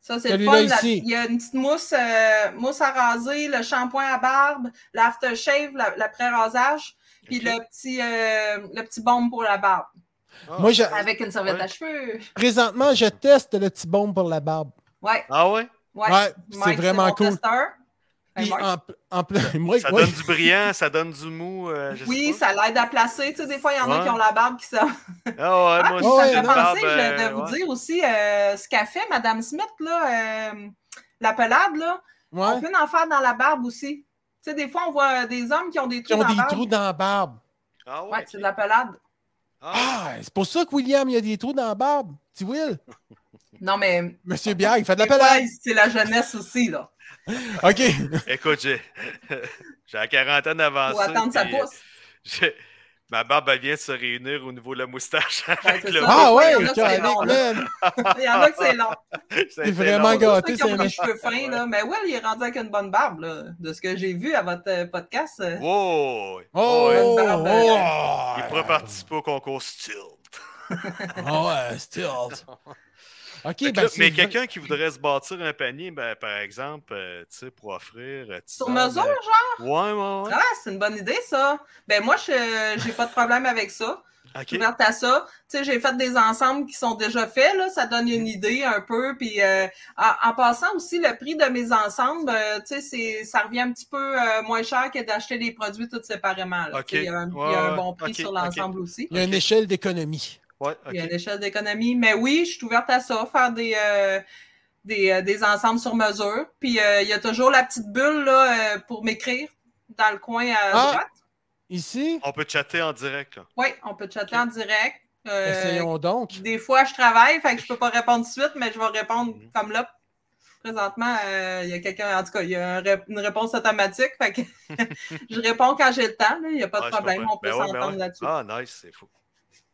Ça, c'est le fun. Il y a une petite mousse, euh, mousse à raser, le shampoing à barbe, l'aftershave, la- l'après-rasage, puis le petit, euh, le petit baume pour la barbe, Ah, Moi, je- avec une serviette Ouais. à cheveux. présentement, je teste le petit baume pour la barbe. Ouais, Ah ouais? ouais. Ouais, c'est vraiment mon cool. testeur. Puis Mike. en, en plus, moi, Ça ouais. donne du brillant, ça donne du mou. euh, je sais Oui, pas. ça l'aide à placer. Tu sais, des fois, il y en a Ouais. qui ont la barbe qui sort. Ah ouais, Ah, moi aussi, ça me je vais euh, vous ouais. dire aussi, euh, ce qu'a fait Madame Smith, là, euh, la pelade, là, Ouais. on peut en faire dans la barbe aussi. Tu sais, des fois, on voit des hommes qui ont des Qui trous ont dans la des barbe. trous dans la barbe. Ah ouais? Ouais, c'est de la pelade. Ah, Ah, c'est pour ça que William, il a des trous dans la barbe. Tu Will? Non, mais Monsieur Bière, il fait de la pelade. c'est la jeunesse aussi, là? OK. Écoute, j'ai j'ai la quarantaine avancée. Faut attendre sa euh, pousse. Ma barbe, elle vient de se réunir au niveau de la moustache. Ouais, avec c'est le. Ah Il y ouais, longs, là. man. Il y en a que c'est long. Été vraiment long. gâté, c'est un cheveux fins, là. Mais Will, il est rendu avec une bonne barbe, là. De ce que j'ai vu à votre euh, podcast. euh, Wow! Oh, une oh, barbe, oh. Il pourrait participer au concours Stilt. Ah ouais, still. Ben là, mais quelqu'un qui voudrait se bâtir un panier, ben, par exemple, euh, tu sais, pour offrir. euh, Sur mesure, euh, genre? Ouais, ouais, ouais. Ah, c'est une bonne idée, ça. Ben, moi, je j'ai pas de problème avec ça. Je suis Ok. ouverte à ça. Tu sais, j'ai fait des ensembles qui sont déjà faits, là. Ça donne une idée un peu. Puis, euh, en, en passant aussi, le prix de mes ensembles, euh, tu sais, c'est- ça revient un petit peu euh, moins cher que d'acheter les produits tous séparément. là. Il y a un, il y a Ouais, un ouais. bon prix sur l'ensemble aussi. Il y a une échelle d'économie. Ouais, Il y a ok. une échelle d'économie. Mais oui, je suis ouverte à ça, faire des, euh, des, euh, des ensembles sur mesure. Puis, euh, il y a toujours la petite bulle là, euh, pour m'écrire dans le coin à Ah. droite. Ici, On peut chatter en direct. Là. Oui, on peut chatter en direct. Euh, essayons donc. Des fois, je travaille, fait que je peux pas répondre tout de suite, mais je vais répondre Mhm. comme là. Présentement, euh, il y a quelqu'un, en tout cas, il y a un une réponse automatique, fait que je réponds quand j'ai le temps, il n'y a pas de problème, on peut Ben ouais, ben s'entendre ouais. là-dessus. Ah, nice, c'est fou.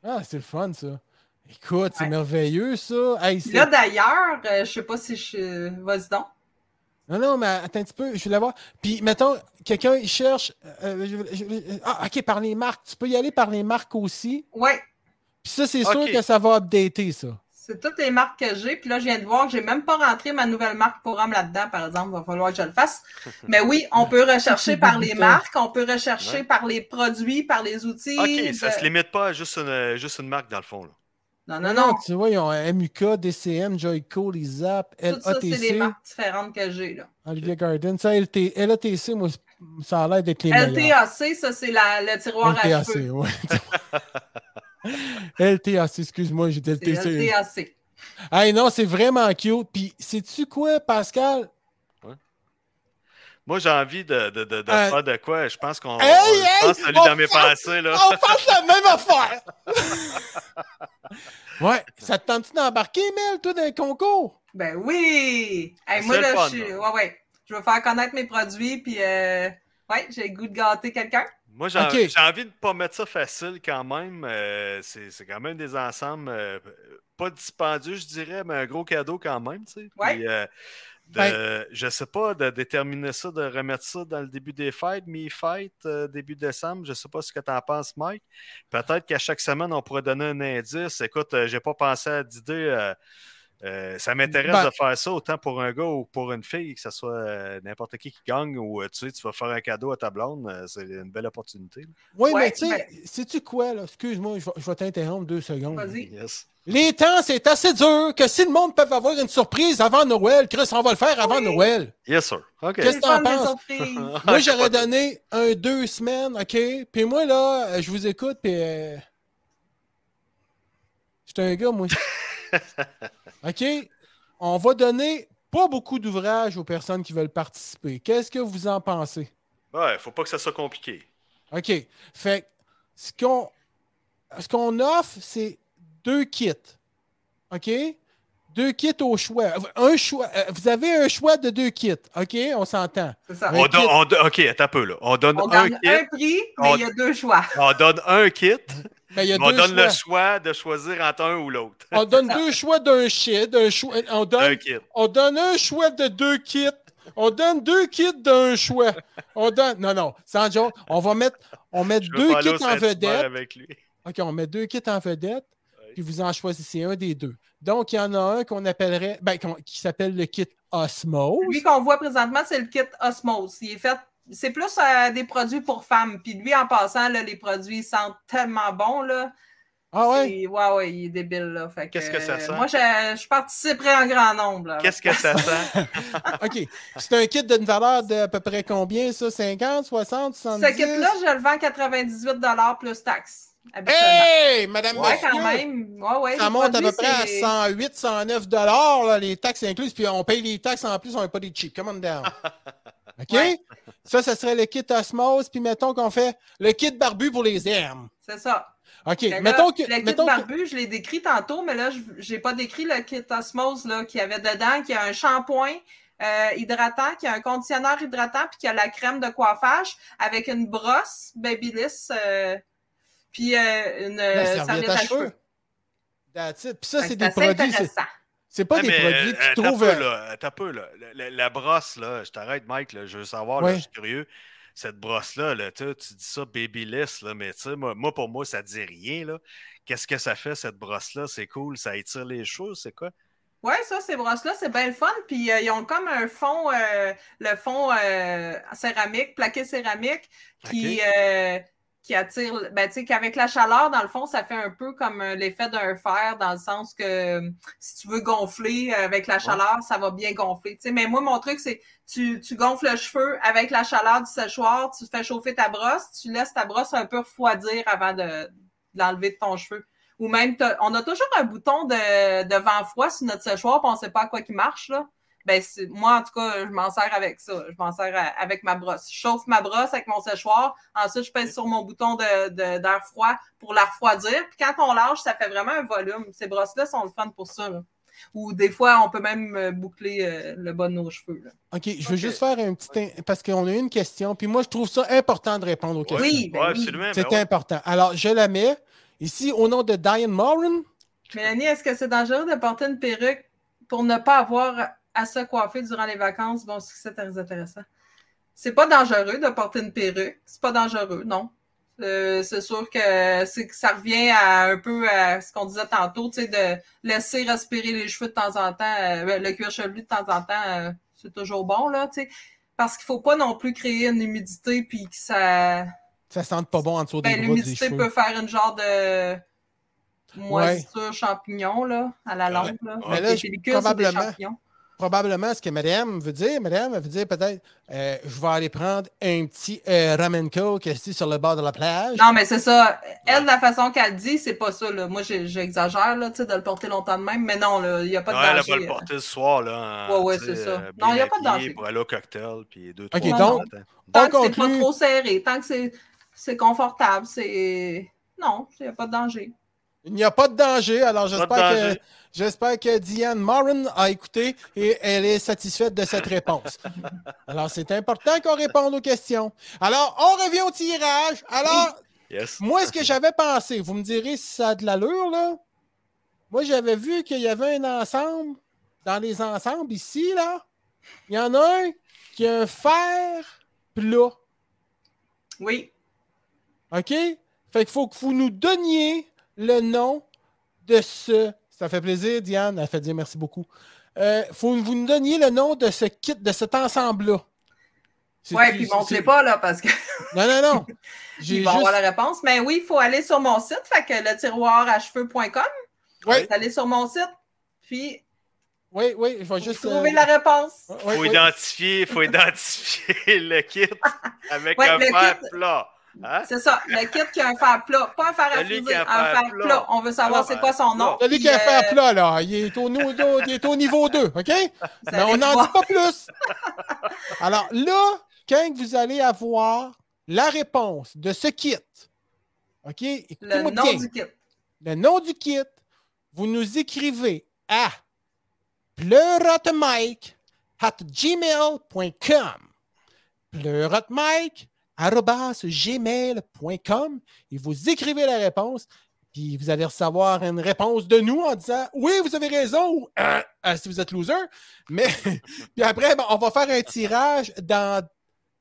Ah, c'est le fun, ça. Écoute, c'est Ouais. merveilleux, ça. Hey, Là, d'ailleurs, euh, je sais pas si je. Vas-y donc. Non, non, mais attends un petit peu, je voulais voir. Puis, mettons, quelqu'un, il cherche. euh, je- je- ah, OK, par les marques. Tu peux y aller par les marques aussi. Oui, Puis ça, c'est sûr que ça va updater, ça. C'est toutes les marques que j'ai. Puis là, je viens de voir que j'ai même pas rentré ma nouvelle marque pour homme là-dedans, par exemple. Il va falloir que je le fasse. Mais oui, on peut rechercher par les marques, on peut rechercher Ouais. par les produits, par les outils. Ok, ça de- se limite pas à juste une, juste une marque dans le fond. Là. Non, Non, non, tu vois, ils ont MUK, DCM, Joyco, les Zap, Tout ça, c'est des LATC, marques différentes que j'ai. là. Olivia Garden. Ça, LT, LATC, moi, ça a l'air d'être les meilleurs. LTAC, ça, c'est le tiroir à LTAC, cheveux. ouais. LTAC, excuse-moi, j'ai dit C'est LTC. LTAC. Hey, non, c'est vraiment cute. Puis, sais-tu quoi, Pascal? Moi, j'ai envie de, de, de, de Euh, faire de quoi. Je pense qu'on. Hey, pense à lui on dans mes fait- pensées. Là. On fasse la même affaire! ouais, ça te tente-tu d'embarquer, Mel, toi, dans le concours? Ben oui! Hey, moi, là, fun, je suis. Ouais, ouais. Je veux faire connaître mes produits, puis euh... ouais, j'ai le goût de gâter quelqu'un. Moi, j'ai envie de ne pas mettre ça facile quand même. Euh, c'est quand même des ensembles euh, pas dispendieux, je dirais, mais un gros cadeau quand même. Tu sais. Ouais. Puis, euh, de- Je sais pas, de déterminer ça, de remettre ça dans le début des fêtes, mi-fête, début décembre. Je sais pas ce que tu en penses, Mike. Peut-être qu'à chaque semaine, on pourrait donner un indice. Écoute, j'ai pas pensé à d'idée. Euh, ça m'intéresse Ben- de faire ça autant pour un gars ou pour une fille, que ce soit euh, n'importe qui qui gagne ou euh, tu sais, tu vas faire un cadeau à ta blonde, euh, c'est une belle opportunité. Oui, Ouais, mais tu sais, ben- sais-tu quoi, là? Excuse-moi, je vais, t'interrompre deux secondes. Vas-y. Yes. Les temps, c'est assez dur que si le monde peut avoir une surprise avant Noël, Chris, on va le faire avant Oui. Noël. Yes, sir. OK. Qu'est-ce C'est que t'en penses? Moi, j'aurais donné un deux semaines, OK? Puis moi, là, je vous écoute, puis... Euh... J'étais un gars, moi. OK? On va donner pas beaucoup d'ouvrages aux personnes qui veulent participer. Qu'est-ce que vous en pensez? Ouais, faut pas que ça soit compliqué. OK. Fait que ce qu'on ce qu'on offre, c'est deux kits. OK? Deux kits au choix. Un choix. euh, Vous avez un choix de deux kits. OK? On s'entend. C'est ça. On on OK, attends un peu, là. On donne On un kit, un prix, mais il y a deux choix. on donne un kit, Ben, y a on deux donne choix. le choix de choisir entre un ou l'autre. On donne deux choix d'un choix. On donne, Un kit. on donne un choix de deux kits. On donne deux kits d'un choix. On donne. Non, non, sans joke. On va mettre, on met Je deux kits en vedette. avec lui. OK, on met deux kits en vedette, puis vous en choisissez un des deux. Donc, il y en a un qu'on appellerait, ben, qui s'appelle le kit Osmose. Lui qu'on voit présentement, c'est le kit Osmose. Il est fait. C'est plus euh, des produits pour femmes. Puis lui, en passant, là, les produits sentent tellement bon. Là. Ah ouais? Ouais, ouais, il est débile. là. Fait Qu'est-ce que ça euh, sent? Moi, je, je participerai en grand nombre. là. Qu'est-ce que ça sent? OK. C'est un kit d'une valeur d'à peu près combien, ça? 50, 60, 70? Ce kit-là, je le vends à 98 plus taxes. Hey, madame, Ouais, monsieur! quand même. Ouais, ouais, Ça monte à peu près à c'est- 108, 109 dollars, les taxes incluses, puis on paye les taxes en plus, on n'est pas des cheap. Come on down. OK? Ouais. Ça, ça serait le kit Osmose, puis mettons qu'on fait le kit barbu pour les hermes. C'est ça. OK. Mettons que. le kit mettons que- barbu, je l'ai décrit tantôt, mais là, je n'ai pas décrit le kit Osmose là, qui avait dedans, qui a un shampoing euh, hydratant, qui a un conditionneur hydratant, puis qui a la crème de coiffage avec une brosse Babyliss, euh, puis euh, une euh, serviette à cheveux. Puis ça, c'est des produits. C'est- pas des mais, produits euh, que tu t'as trouves. peu, euh, là, t'as peu, là. La, la- la brosse, là, je t'arrête, Mike, là, je veux savoir, Ouais. là, je suis curieux. Cette brosse-là, là, tu dis ça babyliss, là, mais tu sais, moi, moi, pour moi, ça dit rien. là. Qu'est-ce que ça fait, cette brosse-là? C'est cool, ça étire les cheveux, c'est quoi? Oui, ça, ces brosses-là, c'est bien le fun. Puis euh, ils ont comme un fond, euh, le fond euh, céramique, plaqué céramique, qui. Qui attire. Ben, tu sais, qu'avec la chaleur, dans le fond, ça fait un peu comme euh, l'effet d'un fer, dans le sens que euh, si tu veux gonfler euh, avec la chaleur, ça va bien gonfler. Tu sais, mais moi, mon truc, c'est tu, tu gonfles le cheveu avec la chaleur du séchoir, tu fais chauffer ta brosse, tu laisses ta brosse un peu refroidir avant de, de l'enlever de ton cheveu. Ou même, on a toujours un bouton de, de vent froid sur notre séchoir, puis on ne sait pas à quoi qui marche. Là. Ben, moi, en tout cas, je m'en sers avec ça. Je m'en sers à- avec ma brosse. Je chauffe ma brosse avec mon séchoir. Ensuite, je pèse sur mon bouton de- de- d'air froid pour la refroidir. Puis quand on lâche, ça fait vraiment un volume. Ces brosses-là sont le fun pour ça. là. Ou des fois, on peut même euh, boucler euh, le bas de nos cheveux. là. OK, je veux juste faire un petit. in- Parce qu'on a une question, puis moi, je trouve ça important de répondre aux questions. Oui, ben Ouais, oui. absolument. C'est ben ouais. important. Alors, je la mets ici au nom de Diane Moran. Mélanie, est-ce que c'est dangereux de porter une perruque pour ne pas avoir à se coiffer durant les vacances? Bon, c'est très intéressant. C'est pas dangereux de porter une perruque. C'est pas dangereux, non. Euh, c'est sûr que, c'est que ça revient à un peu à ce qu'on disait tantôt, tu sais, de laisser respirer les cheveux de temps en temps, euh, le cuir chevelu de temps en temps, euh, c'est toujours bon, là, tu sais. Parce qu'il faut pas non plus créer une humidité puis que ça. Ça sente pas bon en dessous des Ben, l'humidité cheveux. peut faire une genre de moisissure champignon, là, à la longue. Là. Mais Fait là, probablement- champignons. Probablement, ce que madame veut dire, madame, elle veut dire peut-être, euh, je vais aller prendre un petit euh, ramen coke ici sur le bord de la plage. Non, mais c'est ça. Elle, la façon qu'elle dit, c'est pas ça. Là. Moi, j'exagère là, tu sais, de le porter longtemps de même, mais non, il n'y a pas de Non, elle danger. va le porter le soir, là. en, Ouais, ouais, c'est ça. euh, Non, bien y a pas de danger. Pour aller au cocktail, puis deux, Ok, trois donc-. Tant que c'est pas trop serré, tant que c'est- c'est confortable, c'est. Non, il n'y a pas de danger. Il n'y a pas de danger. Alors, j'espère que, danger. j'espère que Diane Moran a écouté et elle est satisfaite de cette réponse. Alors, c'est important qu'on réponde aux questions. Alors, on revient au tirage. Alors, Yes. moi, ce que j'avais pensé, vous me direz si ça a de l'allure, là. Moi, j'avais vu qu'il y avait un ensemble, dans les ensembles ici, là. Il y en a un qui a un fer plat. Oui. OK? Fait qu'il faut que vous nous donniez le nom de ce Ça fait plaisir, Diane. Elle fait dire merci beaucoup. Euh, faut que vous nous donniez le nom de ce kit, de cet ensemble-là. Ouais, puis montrez pas, là, parce que Non, non, non. J'ai il va avoir juste- la réponse. Mais oui, il faut aller sur mon site, fait que le tiroir à cheveux.com. Oui, Allez sur mon site, puis oui, oui. Je vais juste. trouver euh, la réponse. oui, faut oui. identifier, faut identifier le kit avec Ouais, un kit- plat. Hein? C'est ça, le kit qui a un fer plat, pas un fer à fuser, un un fer fer plat. plat. On veut savoir c'est quoi son nom. Celui qui a puis, fait euh, plat, là, il est au, niveau deux- il est au niveau 2, OK? Mais on n'en dit pas plus. Alors là, quand vous allez avoir la réponse de ce kit, OK? Le nom bien. du kit. Le nom du kit, vous nous écrivez à pleurotemike at gmail.com. Pleurotemike gmail.com et vous écrivez la réponse. Puis vous allez recevoir une réponse de nous en disant oui, vous avez raison ou Ah, ah, si vous êtes loser. Mais puis après, ben, on va faire un tirage dans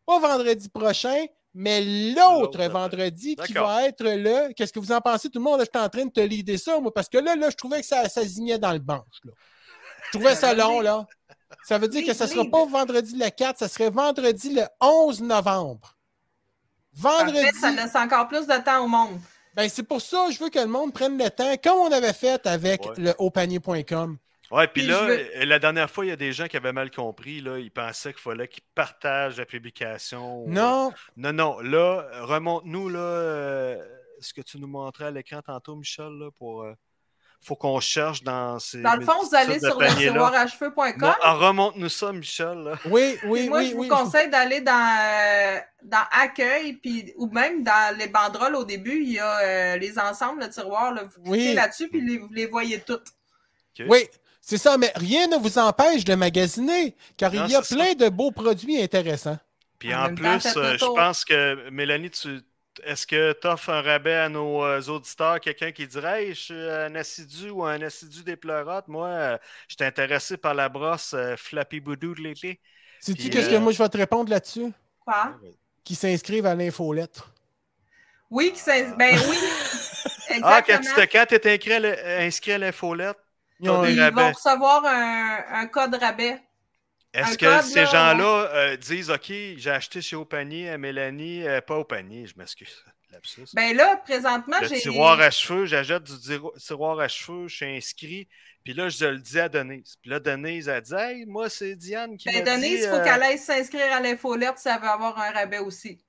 pas vendredi prochain, mais l'autre vendredi qui va être là. Qu'est-ce que vous en pensez, tout le monde? Là, je suis en train de te l'idée ça, moi, parce que là, là, je trouvais que ça, ça zignait dans le banche. Là. Je trouvais ça long, là. Ça veut dire que ça ne sera pas vendredi le 4, ça serait vendredi le 11 novembre. Vendredi. Parfait, ça laisse encore plus de temps au monde. Ben, c'est pour ça que je veux que le monde prenne le temps, comme on avait fait avec Ouais. le hautpanier.com. Ouais, puis là, veux- euh, la dernière fois, il y a des gens qui avaient mal compris. Là, ils pensaient qu'il fallait qu'ils partagent la publication. Non, Non, non. Là, remonte-nous là, euh, ce que tu nous montrais à l'écran tantôt, Michel, là, pour. euh, faut qu'on cherche dans ces. Dans le fond, vous allez sur le paniers-là. tiroir à cheveux.com. Non, ah, remonte-nous ça, Michel. là. oui, Puis oui, moi, oui. je vous oui. conseille d'aller dans, euh, dans Accueil, puis, ou même dans les banderoles au début, il y a euh, les ensembles, le tiroir. Là, vous Oui. cliquez là-dessus, puis les- vous les voyez toutes. Ok. Oui, c'est ça, mais rien ne vous empêche de magasiner, car Non, il y a plein de beaux produits intéressants. Puis En en, même temps, plus, euh, je pense que, Mélanie, tu. Est-ce que tu offres un rabais à nos euh, auditeurs, quelqu'un qui dirait Hey, je suis un assidu ou un assidu des pleurotes? Moi, euh, je suis intéressé par la brosse euh, Flappy Boudou de l'été. Sais-tu qu'est-ce euh, que moi je vais te répondre là-dessus? Quoi? Qui s'inscrivent à l'infolettre. Oui, qui s'in- ben oui. Ah, quand Exactement. tu te- quand t'es inscrit à l'- inscrit à l'infolette, Ils ont- des Ils rabais. vont recevoir un, un code rabais. Est-ce que ces là, gens-là euh, disent OK, j'ai acheté chez Au Panier à Mélanie, euh, pas au panier, je m'excuse. Ben là, présentement, j'ai. tiroir à cheveux, j'achète du tiro- tiroir à cheveux, je suis inscrit. Puis là, je le dis à Denise. Puis là, Denise, elle dit Hey, moi, c'est Diane qui Ben, Denise, il faut euh, qu'elle aille s'inscrire à l'infolette si elle veut avoir un rabais aussi.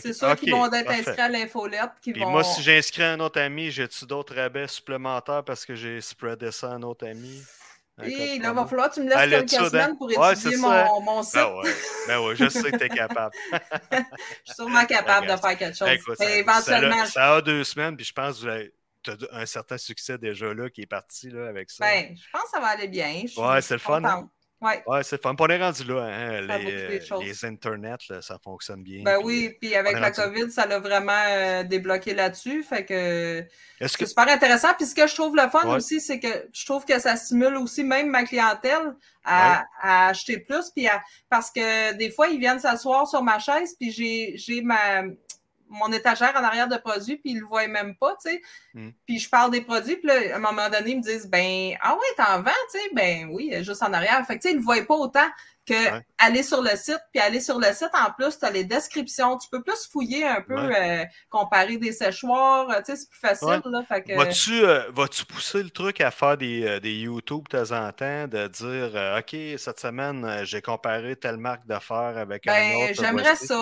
C'est sûr qu'ils OK, vont être parfait. inscrits à l'infolette. Qui Puis vont... moi, si j'inscris un autre ami, j'ai-tu d'autres rabais supplémentaires parce que j'ai spreadé ça à un autre ami? Et là, il promo? va falloir que tu me laisses quelques semaines Dan. pour Ouais, étudier mon, mon site. Ben ouais, ben ouais, je sais que t'es capable. Je suis sûrement capable de faire quelque chose. Ben, écoute, ça, éventuellement, ça a, ça a deux semaines, puis je pense que tu as un certain succès déjà là qui est parti là, avec ça. ben, je pense que ça va aller bien. Je Ouais, c'est le fun, hein? Ouais. Ouais, c'est on est rendu là, hein, Ça les, choses. les internets, là, ça fonctionne bien. Ben puis, oui, puis avec la rendu- COVID, ça l'a vraiment euh, débloqué là-dessus. Fait que Est-ce que c'est super intéressant. Puis ce que je trouve le fun Ouais. aussi, c'est que je trouve que ça stimule aussi même ma clientèle à, à acheter plus. Puis à- parce que des fois, ils viennent s'asseoir sur ma chaise, puis j'ai, j'ai ma mon étagère en arrière de produits, puis ils le voient même pas, tu sais. Mm. Puis je parle des produits, puis là, à un moment donné, ils me disent, ben, ah ouais, t'en vends, tu sais, ben oui, juste en arrière. Fait que, tu sais, ils le voient pas autant que Ouais. aller sur le site, puis aller sur le site, en plus, tu as les descriptions, tu peux plus fouiller un peu, euh, comparer des séchoirs, euh, tu sais, c'est plus facile, Ouais. là, fait que... Vas-tu euh, vas-tu pousser le truc à faire des, euh, des YouTube de temps en temps, de dire euh, OK, cette semaine, euh, j'ai comparé telle marque d'affaires avec un Ben, autre. j'aimerais ça.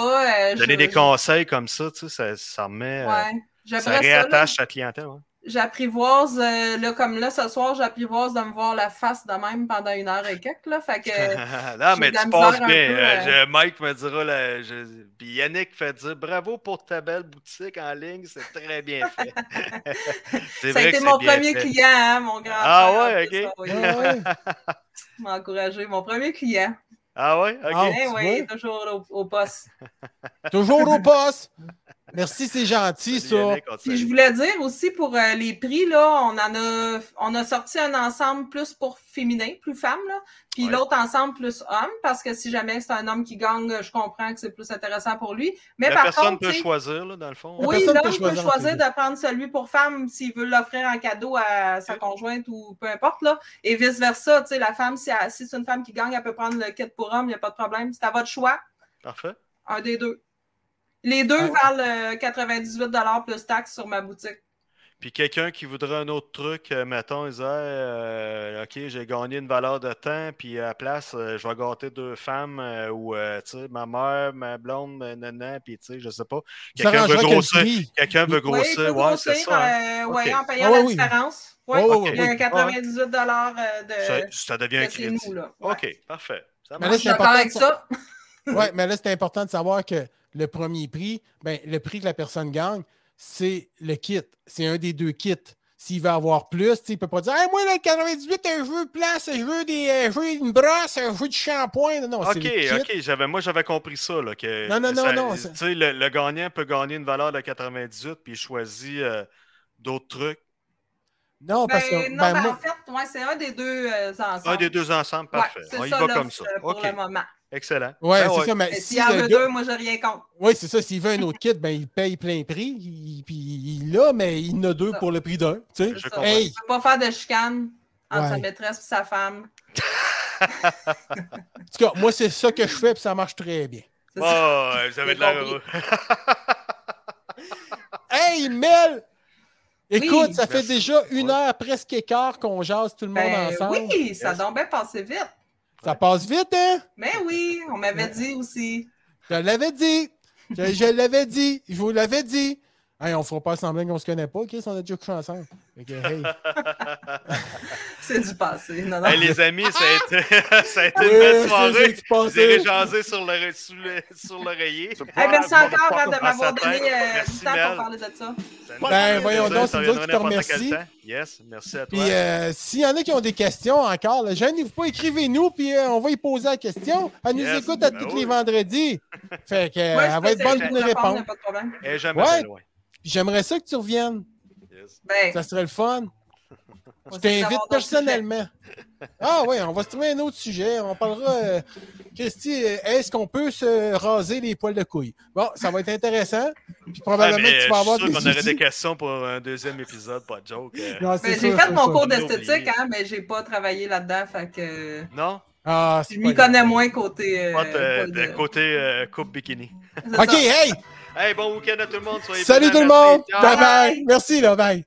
euh, Donner je- des je- conseils comme ça, tu sais, ça, ça remet. Ouais, ça réattache ta clientèle. J'apprivoise, euh, là, comme là, ce soir, j'apprivoise de me voir la face de même pendant une heure et quelques, là, fait que... non, mais tu passes bien. peu, Euh, euh. je- Mike me dira, là, je- puis Yannick fait dire bravo pour ta belle boutique en ligne, c'est très bien fait. C'est Ça a été que mon premier fait. client, hein, mon grand Ah frère, ouais, ok. oui. Ah ouais. m'a encouragé. Mon premier client. Ah ouais, ok. Ah, Eh oui, toujours au, au poste. Toujours au poste. Merci, c'est gentil, Salut, ça. Puis je voulais dire aussi pour euh, les prix, là, on en a on a sorti un ensemble plus pour féminin, plus femme, là, puis Ouais. l'autre ensemble plus homme, parce que si jamais c'est un homme qui gagne, je comprends que c'est plus intéressant pour lui. Mais La par personne contre, peut choisir, là, dans le fond. Oui, personne l'homme peut peut choisir entre choisir de prendre celui pour femme s'il veut l'offrir en cadeau à sa conjointe ou peu importe, là. Et vice-versa, tu sais, la femme, si, elle- si c'est une femme qui gagne, elle peut prendre le kit pour homme, il n'y a pas de problème. C'est à votre choix, Parfait. un des deux. Les deux Ah. valent euh, 98 plus taxes sur ma boutique. Puis quelqu'un qui voudrait un autre truc, euh, mettons, il disait euh, OK, j'ai gagné une valeur de temps, puis à la place, euh, je vais gâter deux femmes, euh, ou euh, tu sais, ma mère, ma blonde, ma nana, puis tu sais, je sais pas. Quelqu'un veut grossir. Quelqu'un veut Oui, grossir, ouais, c'est ça. hein. euh, ouais, Ok. en payant la oui. différence. Ouais, Ouais, ouais, Ok. ouais, il y a oui. 98 euh, de, Ça, ça devient un de chez crédit. nous. Là. Ouais. OK, parfait. Ça Mais là, marche. Je suis c'est important ça. Oui, mais là, c'est important de savoir que le premier prix, ben, le prix que la personne gagne, c'est le kit. C'est un des deux kits. S'il veut avoir plus, il ne peut pas dire Hey, moi, là, le 98, je veux place, je veux, des, euh, je veux une brosse, je veux du shampoing. Non, non, c'est OK, le kit. OK, j'avais, moi j'avais compris ça. Là, que Non, non, non, ça- non, sais, le, le gagnant peut gagner une valeur de 98 puis il choisit euh, d'autres trucs. Non, parce que. Ben, non, ben, ben, moi- en fait, ouais, c'est un des deux euh, ensemble. Un des deux ensemble, Ouais, parfait. c'est On y ça, va comme ça. euh, pour OK, le moment. Excellent. ouais, Ben c'est ouais. ça, mais si s'il y en veut gars- deux, moi, j'ai rien contre. Oui, c'est ça. S'il veut un autre kit, ben, il paye plein prix. il- Puis il l'a, mais il en a deux Ça. pour le prix d'un. Tu sais. Je. Hey! Ne peut pas faire de chicane entre Ouais. sa maîtresse et sa femme. En tout cas, moi, c'est ça que je fais, puis ça marche très bien. Oh, ça. vous avez de la compris. Hey, Mel! Écoute, Oui. ça fait Merci. déjà une heure presque quart qu'on jase tout le monde Ben, ensemble. oui, ça donc bien passé vite. Ça passe vite, hein? Mais oui, on m'avait dit aussi. Je l'avais dit. Je, je l'avais dit. Je vous l'avais dit. Hey, on fera pas semblant qu'on se connaît pas, Chris, on a déjà couché ensemble. Hey. C'est du passé. Non, non. Hey, les amis, ça a été, ça a été Oui, une belle soirée. Vous irez jaser sur le- sur l'oreiller. Hey, merci encore hein, de m'avoir donné euh, Merci, du temps Mel. pour parler de ça. Ben, voyons donc, c'est nous qui te temps. Yes, merci à toi. Puis, euh, s'il y en a qui ont des questions encore, gênez-vous pas, écrivez-nous, puis euh, on va y poser la question. Elle nous Yes, écoute à ben tous oui. les vendredis. Fait que, Moi, elle va être bonne pour de nous répondre, est jamais loin. Puis j'aimerais ça que tu reviennes. Yes. Ben, Ça serait le fun. on Je t'invite personnellement. Ah oui, on va se trouver un autre sujet. On parlera. euh, Christy, euh, est-ce qu'on peut se raser les poils de couilles? Bon, ça va être intéressant. Puis Ah, probablement mais que tu vas je avoir suis des sûr qu'on aurait outils. des questions pour un deuxième épisode, pas de joke. euh. J'ai fait mon ça. cours On d'esthétique, hein, mais j'ai pas travaillé là-dedans. Fait que Non? Ah, je m'y connais moins côté. euh, de, poil de de- côté euh, coupe bikini. OK, ça. hey! Hey, bon week-end à tout le monde. Soyez Salut tout le monde! Ciao. Bye bye! Merci, là, bye!